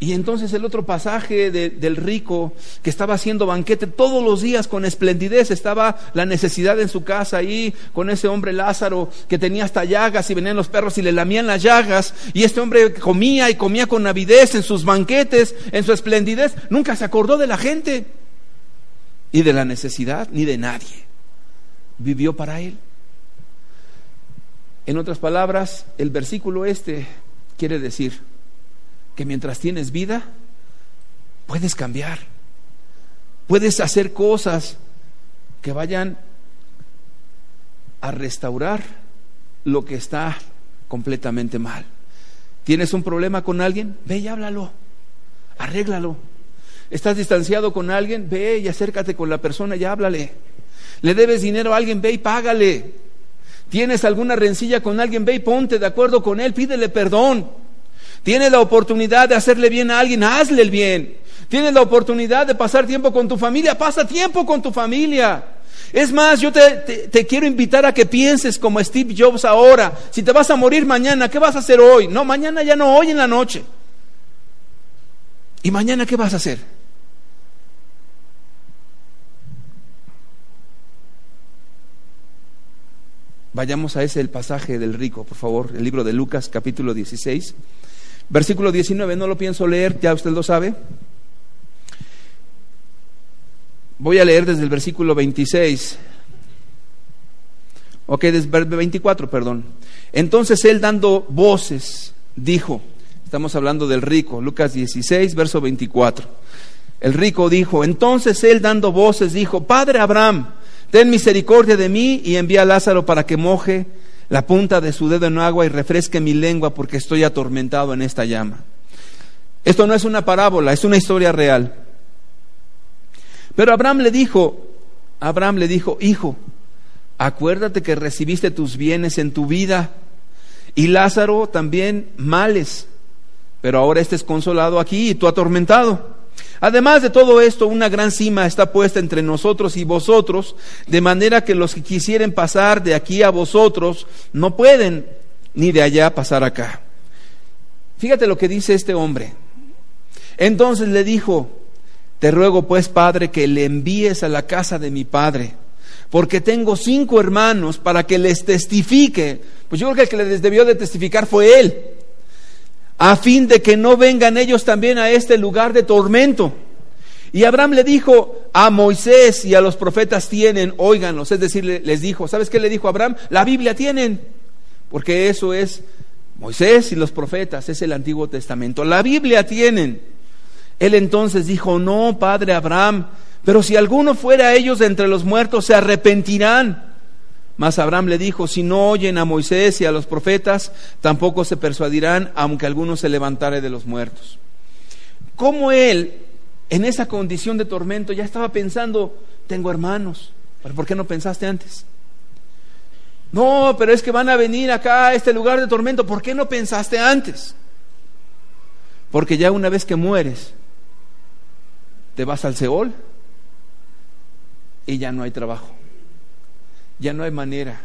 Y entonces el otro pasaje del rico que estaba haciendo banquete todos los días con esplendidez, estaba la necesidad en su casa ahí con ese hombre Lázaro que tenía hasta llagas y venían los perros y le lamían las llagas y este hombre comía y comía con avidez en sus banquetes, en su esplendidez, nunca se acordó de la gente y de la necesidad ni de nadie. Vivió para él. En otras palabras, el versículo este quiere decir, que mientras tienes vida, puedes cambiar. Puedes hacer cosas que vayan a restaurar lo que está completamente mal. ¿Tienes un problema con alguien? Ve y háblalo. Arréglalo. ¿Estás distanciado con alguien? Ve y acércate con la persona y háblale. ¿Le debes dinero a alguien? Ve y págale. ¿Tienes alguna rencilla con alguien? Ve y ponte de acuerdo con él, pídele perdón. Tienes la oportunidad de hacerle bien a alguien, hazle el bien. Tienes la oportunidad de pasar tiempo con tu familia, pasa tiempo con tu familia. Es más, yo te, quiero invitar a que pienses como Steve Jobs ahora. Si te vas a morir mañana, ¿qué vas a hacer hoy? No, mañana ya no, hoy en la noche. ¿Y mañana qué vas a hacer? Vayamos a ese el pasaje del rico, por favor, el libro de Lucas capítulo 16. Versículo 19, no lo pienso leer, ya usted lo sabe. Voy a leer desde el versículo 26. Ok, desde el 24, perdón. Entonces él dando voces, dijo, estamos hablando del rico, Lucas 16, verso 24. El rico dijo, entonces él dando voces dijo, Padre Abraham, ten misericordia de mí y envía a Lázaro para que moje la punta de su dedo en agua y refresque mi lengua porque estoy atormentado en esta llama. Esto no es una parábola, es una historia real. Pero Abraham le dijo, Abraham le dijo, hijo, acuérdate que recibiste tus bienes en tu vida y Lázaro también males, pero ahora estés consolado aquí y tú atormentado. Además de todo esto, una gran cima está puesta entre nosotros y vosotros, de manera que los que quisieren pasar de aquí a vosotros no pueden, ni de allá pasar acá. Fíjate lo que dice este hombre. Entonces le dijo, te ruego pues, Padre, que le envíes a la casa de mi Padre, porque tengo cinco hermanos para que les testifique. Pues yo creo que el que les debió de testificar fue él a fin de que no vengan ellos también a este lugar de tormento. Y Abraham le dijo, a Moisés y a los profetas tienen, óiganlos, es decir, les dijo, ¿sabes qué le dijo Abraham? La Biblia tienen, porque eso es Moisés y los profetas, es el Antiguo Testamento, la Biblia tienen. Él entonces dijo, no, padre Abraham, pero si alguno fuera a ellos de entre los muertos, se arrepentirán. Mas Abraham le dijo, si no oyen a Moisés y a los profetas, tampoco se persuadirán, aunque alguno se levantare de los muertos. ¿Cómo él, en esa condición de tormento, ya estaba pensando, tengo hermanos, ¿pero por qué no pensaste antes? No, pero es que van a venir acá a este lugar de tormento, ¿por qué no pensaste antes? Porque ya una vez que mueres, te vas al Seol y ya no hay trabajo ya no hay manera.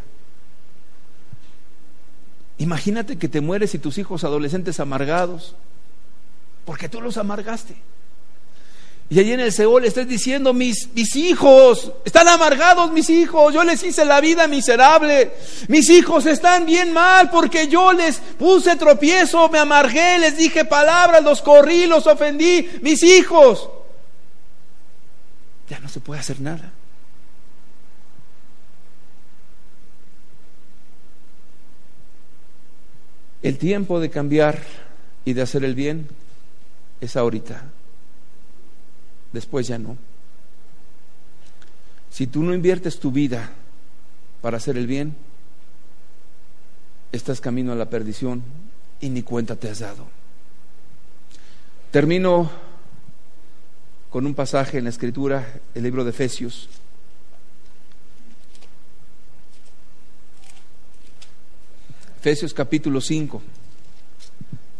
Imagínate que te mueres y tus hijos adolescentes amargados, porque tú los amargaste. Y allí en el Seol estés diciendo, mis, mis hijos, están amargados mis hijos, yo les hice la vida miserable, mis hijos están bien mal porque yo les puse tropiezo, me amargué, les dije palabras, los corrí, los ofendí, mis hijos. Ya no se puede hacer nada. El tiempo de cambiar y de hacer el bien es ahorita. Después ya no. Si tú no inviertes tu vida para hacer el bien, estás camino a la perdición y ni cuenta te has dado. Termino con un pasaje en la escritura, el libro de Efesios, Efesios capítulo 5,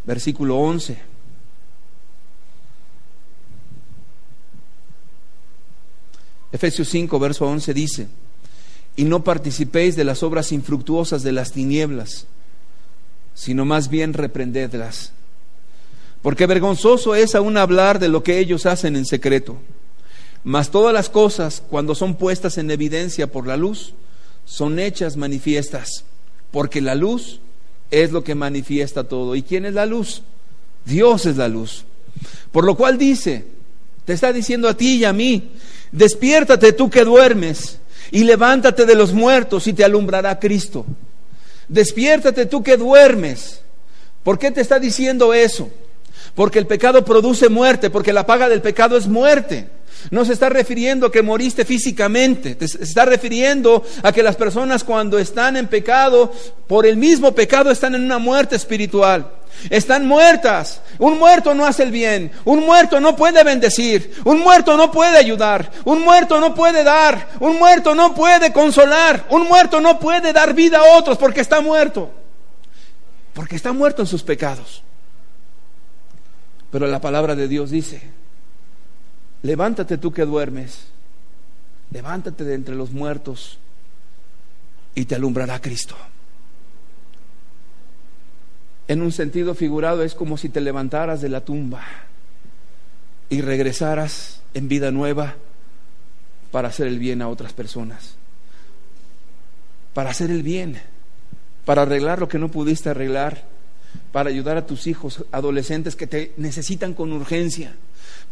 versículo 11. Efesios 5, verso 11 dice, y no participéis de las obras infructuosas de las tinieblas, sino más bien reprendedlas. Porque vergonzoso es aún hablar de lo que ellos hacen en secreto. Mas todas las cosas, cuando son puestas en evidencia por la luz, son hechas manifiestas porque la luz es lo que manifiesta todo. ¿Y quién es la luz? Dios es la luz. Por lo cual dice, te está diciendo a ti y a mí, despiértate tú que duermes y levántate de los muertos y te alumbrará Cristo. Despiértate tú que duermes. ¿Por qué te está diciendo eso? Porque el pecado produce muerte, porque la paga del pecado es muerte. No se está refiriendo a que moriste físicamente, se está refiriendo a que las personas cuando están en pecado, por el mismo pecado, están en una muerte espiritual. Están muertas. Un muerto no hace el bien. Un muerto no puede bendecir. Un muerto no puede ayudar. Un muerto no puede dar. Un muerto no puede consolar. Un muerto no puede dar vida a otros porque está muerto. Porque está muerto en sus pecados. Pero la palabra de Dios dice, levántate tú que duermes, levántate de entre los muertos y te alumbrará Cristo. En un sentido figurado es como si te levantaras de la tumba y regresaras en vida nueva para hacer el bien a otras personas, para hacer el bien, para arreglar lo que no pudiste arreglar, para ayudar a tus hijos adolescentes que te necesitan con urgencia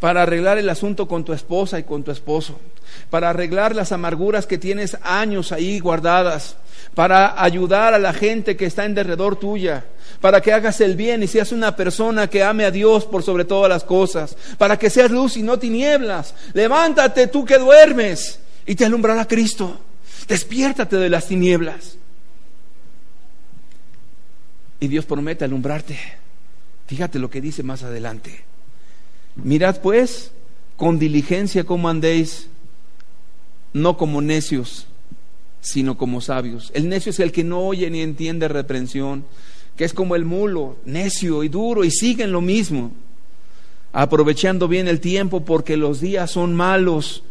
para arreglar el asunto con tu esposa y con tu esposo, para arreglar las amarguras que tienes años ahí guardadas, para ayudar a la gente que está en derredor tuya, para que hagas el bien y seas una persona que ame a Dios por sobre todas las cosas, para que seas luz y no tinieblas. Levántate tú que duermes y te alumbrará Cristo. Despiértate de las tinieblas. Y Dios promete alumbrarte. Fíjate lo que dice más adelante. Mirad pues con diligencia cómo andéis, no como necios, sino como sabios. El necio es el que no oye ni entiende reprensión, que es como el mulo, necio y duro, y sigue en lo mismo. aprovechando bien el tiempo porque los días son malos.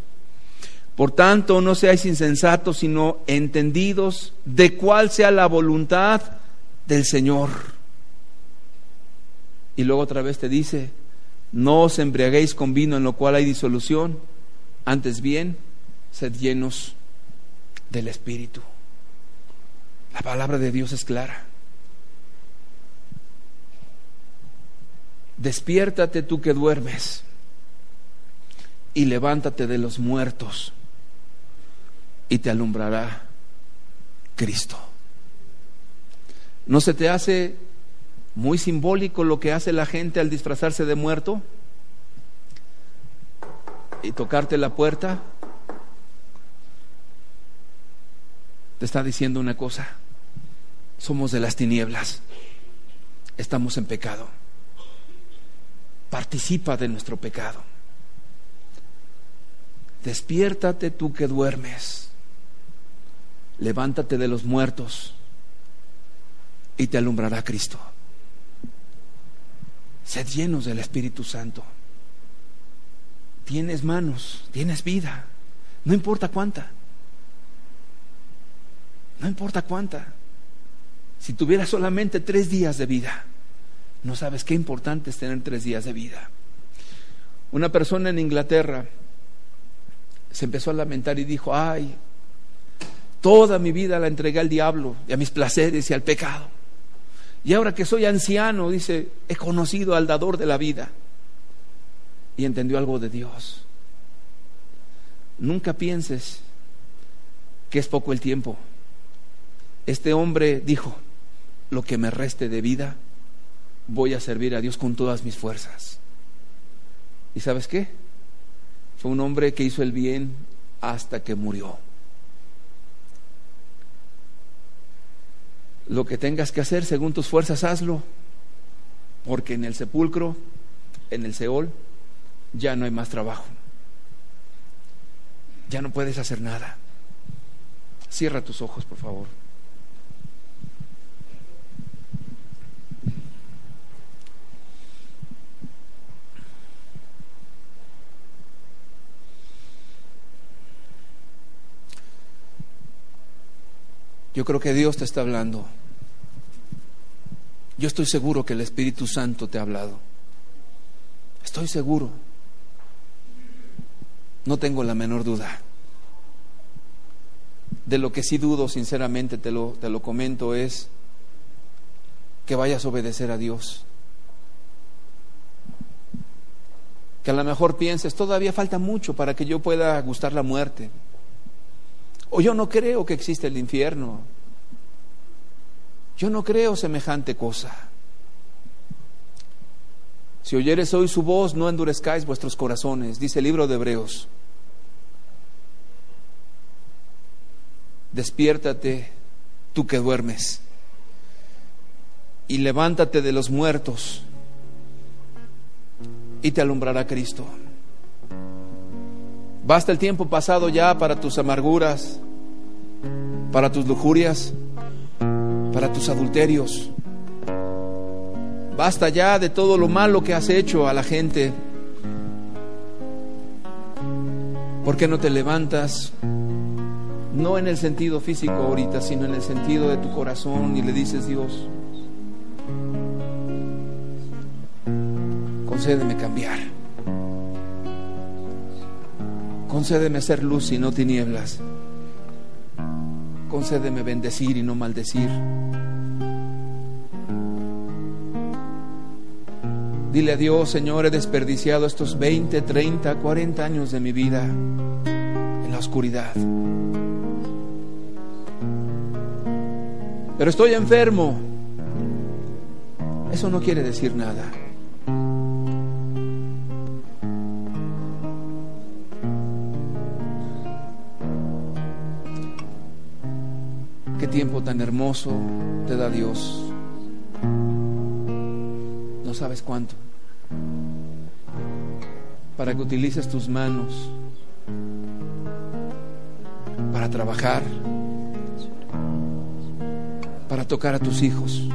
Por tanto, no seáis insensatos, sino entendidos de cuál sea la voluntad del Señor. Y luego otra vez te dice, no os embriaguéis con vino en lo cual hay disolución, antes bien, sed llenos del Espíritu. La palabra de Dios es clara. Despiértate tú que duermes y levántate de los muertos y te alumbrará Cristo. ¿No se te hace muy simbólico lo que hace la gente al disfrazarse de muerto y tocarte la puerta? Te está diciendo una cosa, somos de las tinieblas, estamos en pecado participa de nuestro pecado. Despiértate tú que duermes, levántate de los muertos y te alumbrará Cristo. Sed llenos del Espíritu Santo. Tienes manos, tienes vida, no importa cuánta. No importa cuánta. Si tuvieras solamente tres días de vida, no sabes qué importante es tener tres días de vida. Una persona en Inglaterra se empezó a lamentar y dijo, ay, toda mi vida la entregué al diablo y a mis placeres y al pecado. Y ahora que soy anciano, dice, he conocido al dador de la vida y entendió algo de Dios. Nunca pienses que es poco el tiempo. Este hombre dijo, lo que me reste de vida, voy a servir a Dios con todas mis fuerzas. ¿Y sabes qué? Fue un hombre que hizo el bien hasta que murió. Lo que tengas que hacer según tus fuerzas, hazlo. Porque en el sepulcro, en el Seol, ya no hay más trabajo. Ya no puedes hacer nada. Cierra tus ojos, por favor. Yo creo que Dios te está hablando. Yo estoy seguro que el Espíritu Santo te ha hablado. Estoy seguro. No tengo la menor duda. De lo que sí dudo, sinceramente, te lo, te lo comento, es que vayas a obedecer a Dios. Que a lo mejor pienses, todavía falta mucho para que yo pueda gustar la muerte. O yo no creo que existe el infierno. Yo no creo semejante cosa. Si oyeres hoy su voz, no endurezcáis vuestros corazones, dice el libro de Hebreos. Despiértate, tú que duermes, y levántate de los muertos, y te alumbrará Cristo. Basta el tiempo pasado ya para tus amarguras, para tus lujurias, para tus adulterios. Basta ya de todo lo malo que has hecho a la gente. ¿Por qué no te levantas? No en el sentido físico ahorita, sino en el sentido de tu corazón y le dices, Dios, concédeme cambiar. Concédeme ser luz y no tinieblas. Concédeme bendecir y no maldecir. Dile a Dios, Señor, he desperdiciado estos 20, 30, 40 años de mi vida en la oscuridad. Pero estoy enfermo. Eso no quiere decir nada. Tiempo tan hermoso te da Dios. No sabes cuánto. Para que utilices tus manos para trabajar, para tocar a tus hijos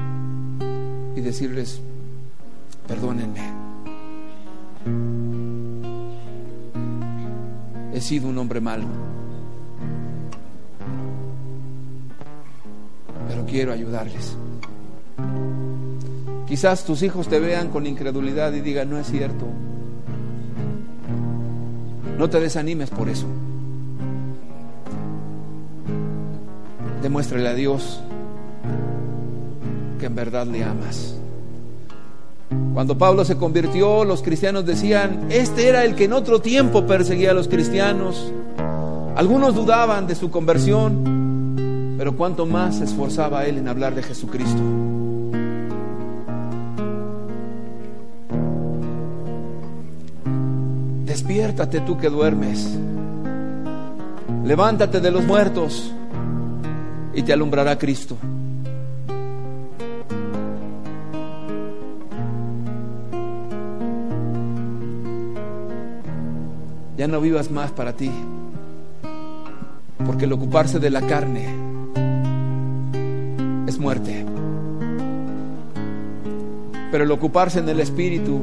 y decirles, perdónenme, He sido un hombre malo. Quiero ayudarles. Quizás tus hijos te vean con incredulidad y digan, no es cierto. No te desanimes por eso. Demuéstrale a Dios que en verdad le amas. Cuando Pablo se convirtió, los cristianos decían, este era el que en otro tiempo perseguía a los cristianos. Algunos dudaban de su conversión, cuánto más se esforzaba él en hablar de Jesucristo. Despiértate tú que duermes. Levántate de los muertos y te alumbrará Cristo. Ya no vivas más para ti, porque el ocuparse de la carne muerte. Pero el ocuparse en el Espíritu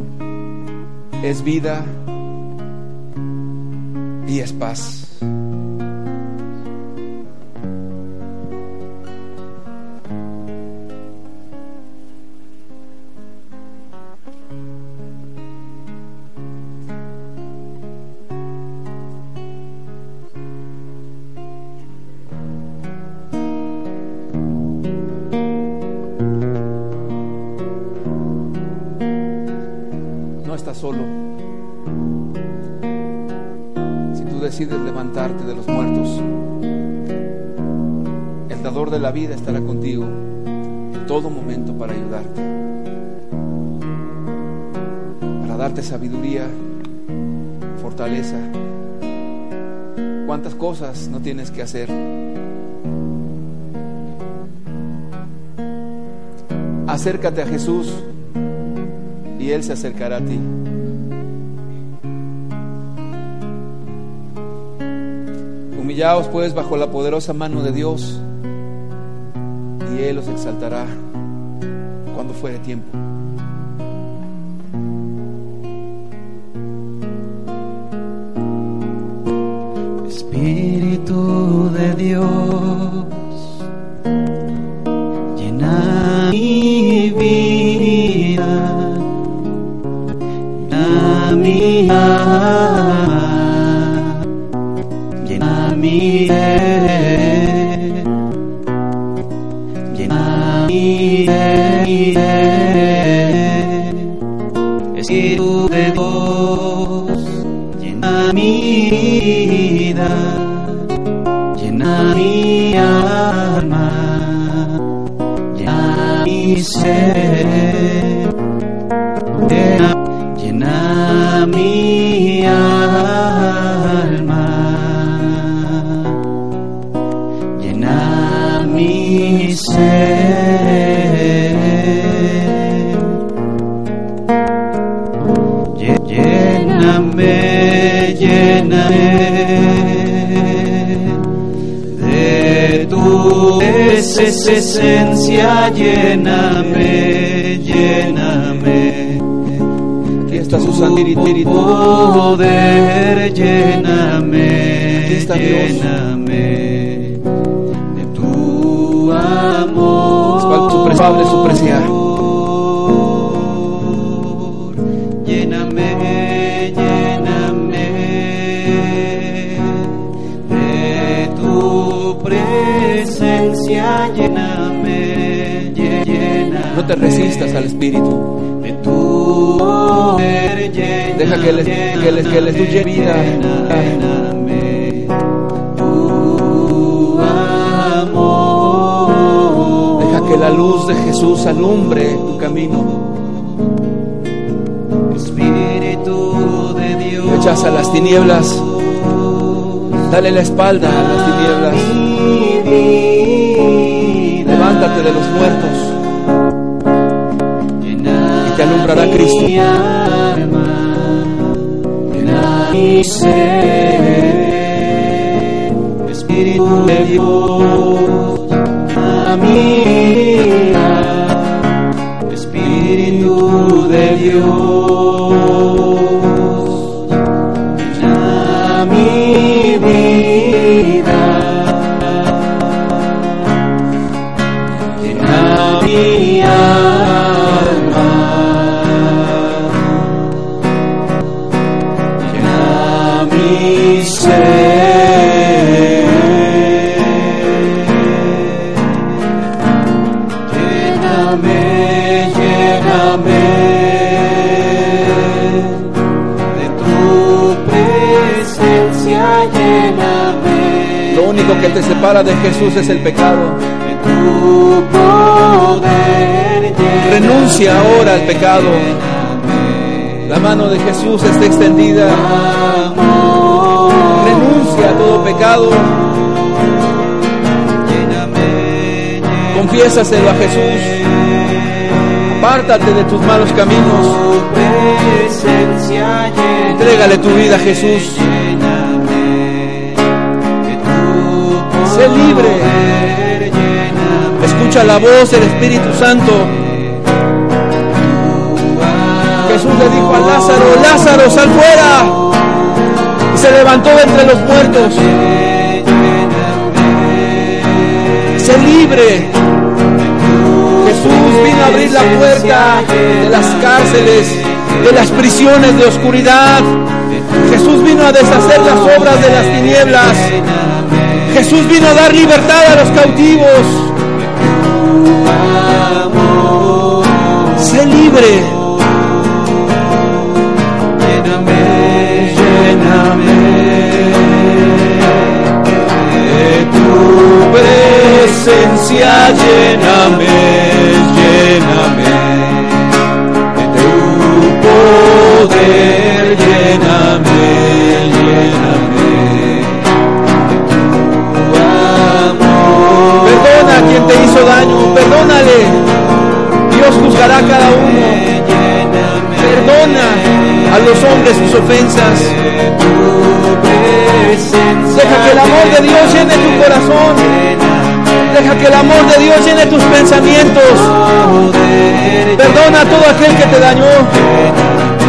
es vida y es paz. ¿Cuántas cosas no tienes que hacer? Acércate a Jesús y Él se acercará a ti. Humillaos pues bajo la poderosa mano de Dios y Él os exaltará cuando fuere tiempo. Poder, lléname, lléname de tu amor. Para su pres- su presencia. Lléname, lléname de tu presencia, lléname, lléname. No te resistas al Espíritu. Deja que le- que le- que le tuye vida. Deja que la luz de Jesús alumbre tu camino. Espíritu de Dios. Rechaza las tinieblas. Dale la espalda a las tinieblas. Levántate de los muertos te alumbrará Cristo. Mi alma, mi Espíritu de Dios, a mí, Espíritu de Dios, a mi vida. Te separa de Jesús es el pecado. Renuncia ahora al pecado. La mano de Jesús está extendida. Renuncia a todo pecado. Confiésaselo a Jesús. Apártate de tus malos caminos. Entrégale tu vida a Jesús. Sé libre. Escucha la voz del Espíritu Santo. Jesús le dijo a Lázaro, Lázaro, sal fuera. Y se levantó entre los muertos. Sé libre. Jesús vino a abrir la puerta de las cárceles, de las prisiones de oscuridad. Jesús vino a deshacer las obras de las tinieblas. Jesús vino a dar libertad a los cautivos. Sé libre. Lléname, lléname de tu presencia, lléname, lléname de tu poder, lléname, los hombres sus ofensas. Deja que el amor de Dios llene tu corazón. Deja que el amor de Dios llene tus pensamientos. Perdona a todo aquel que te dañó.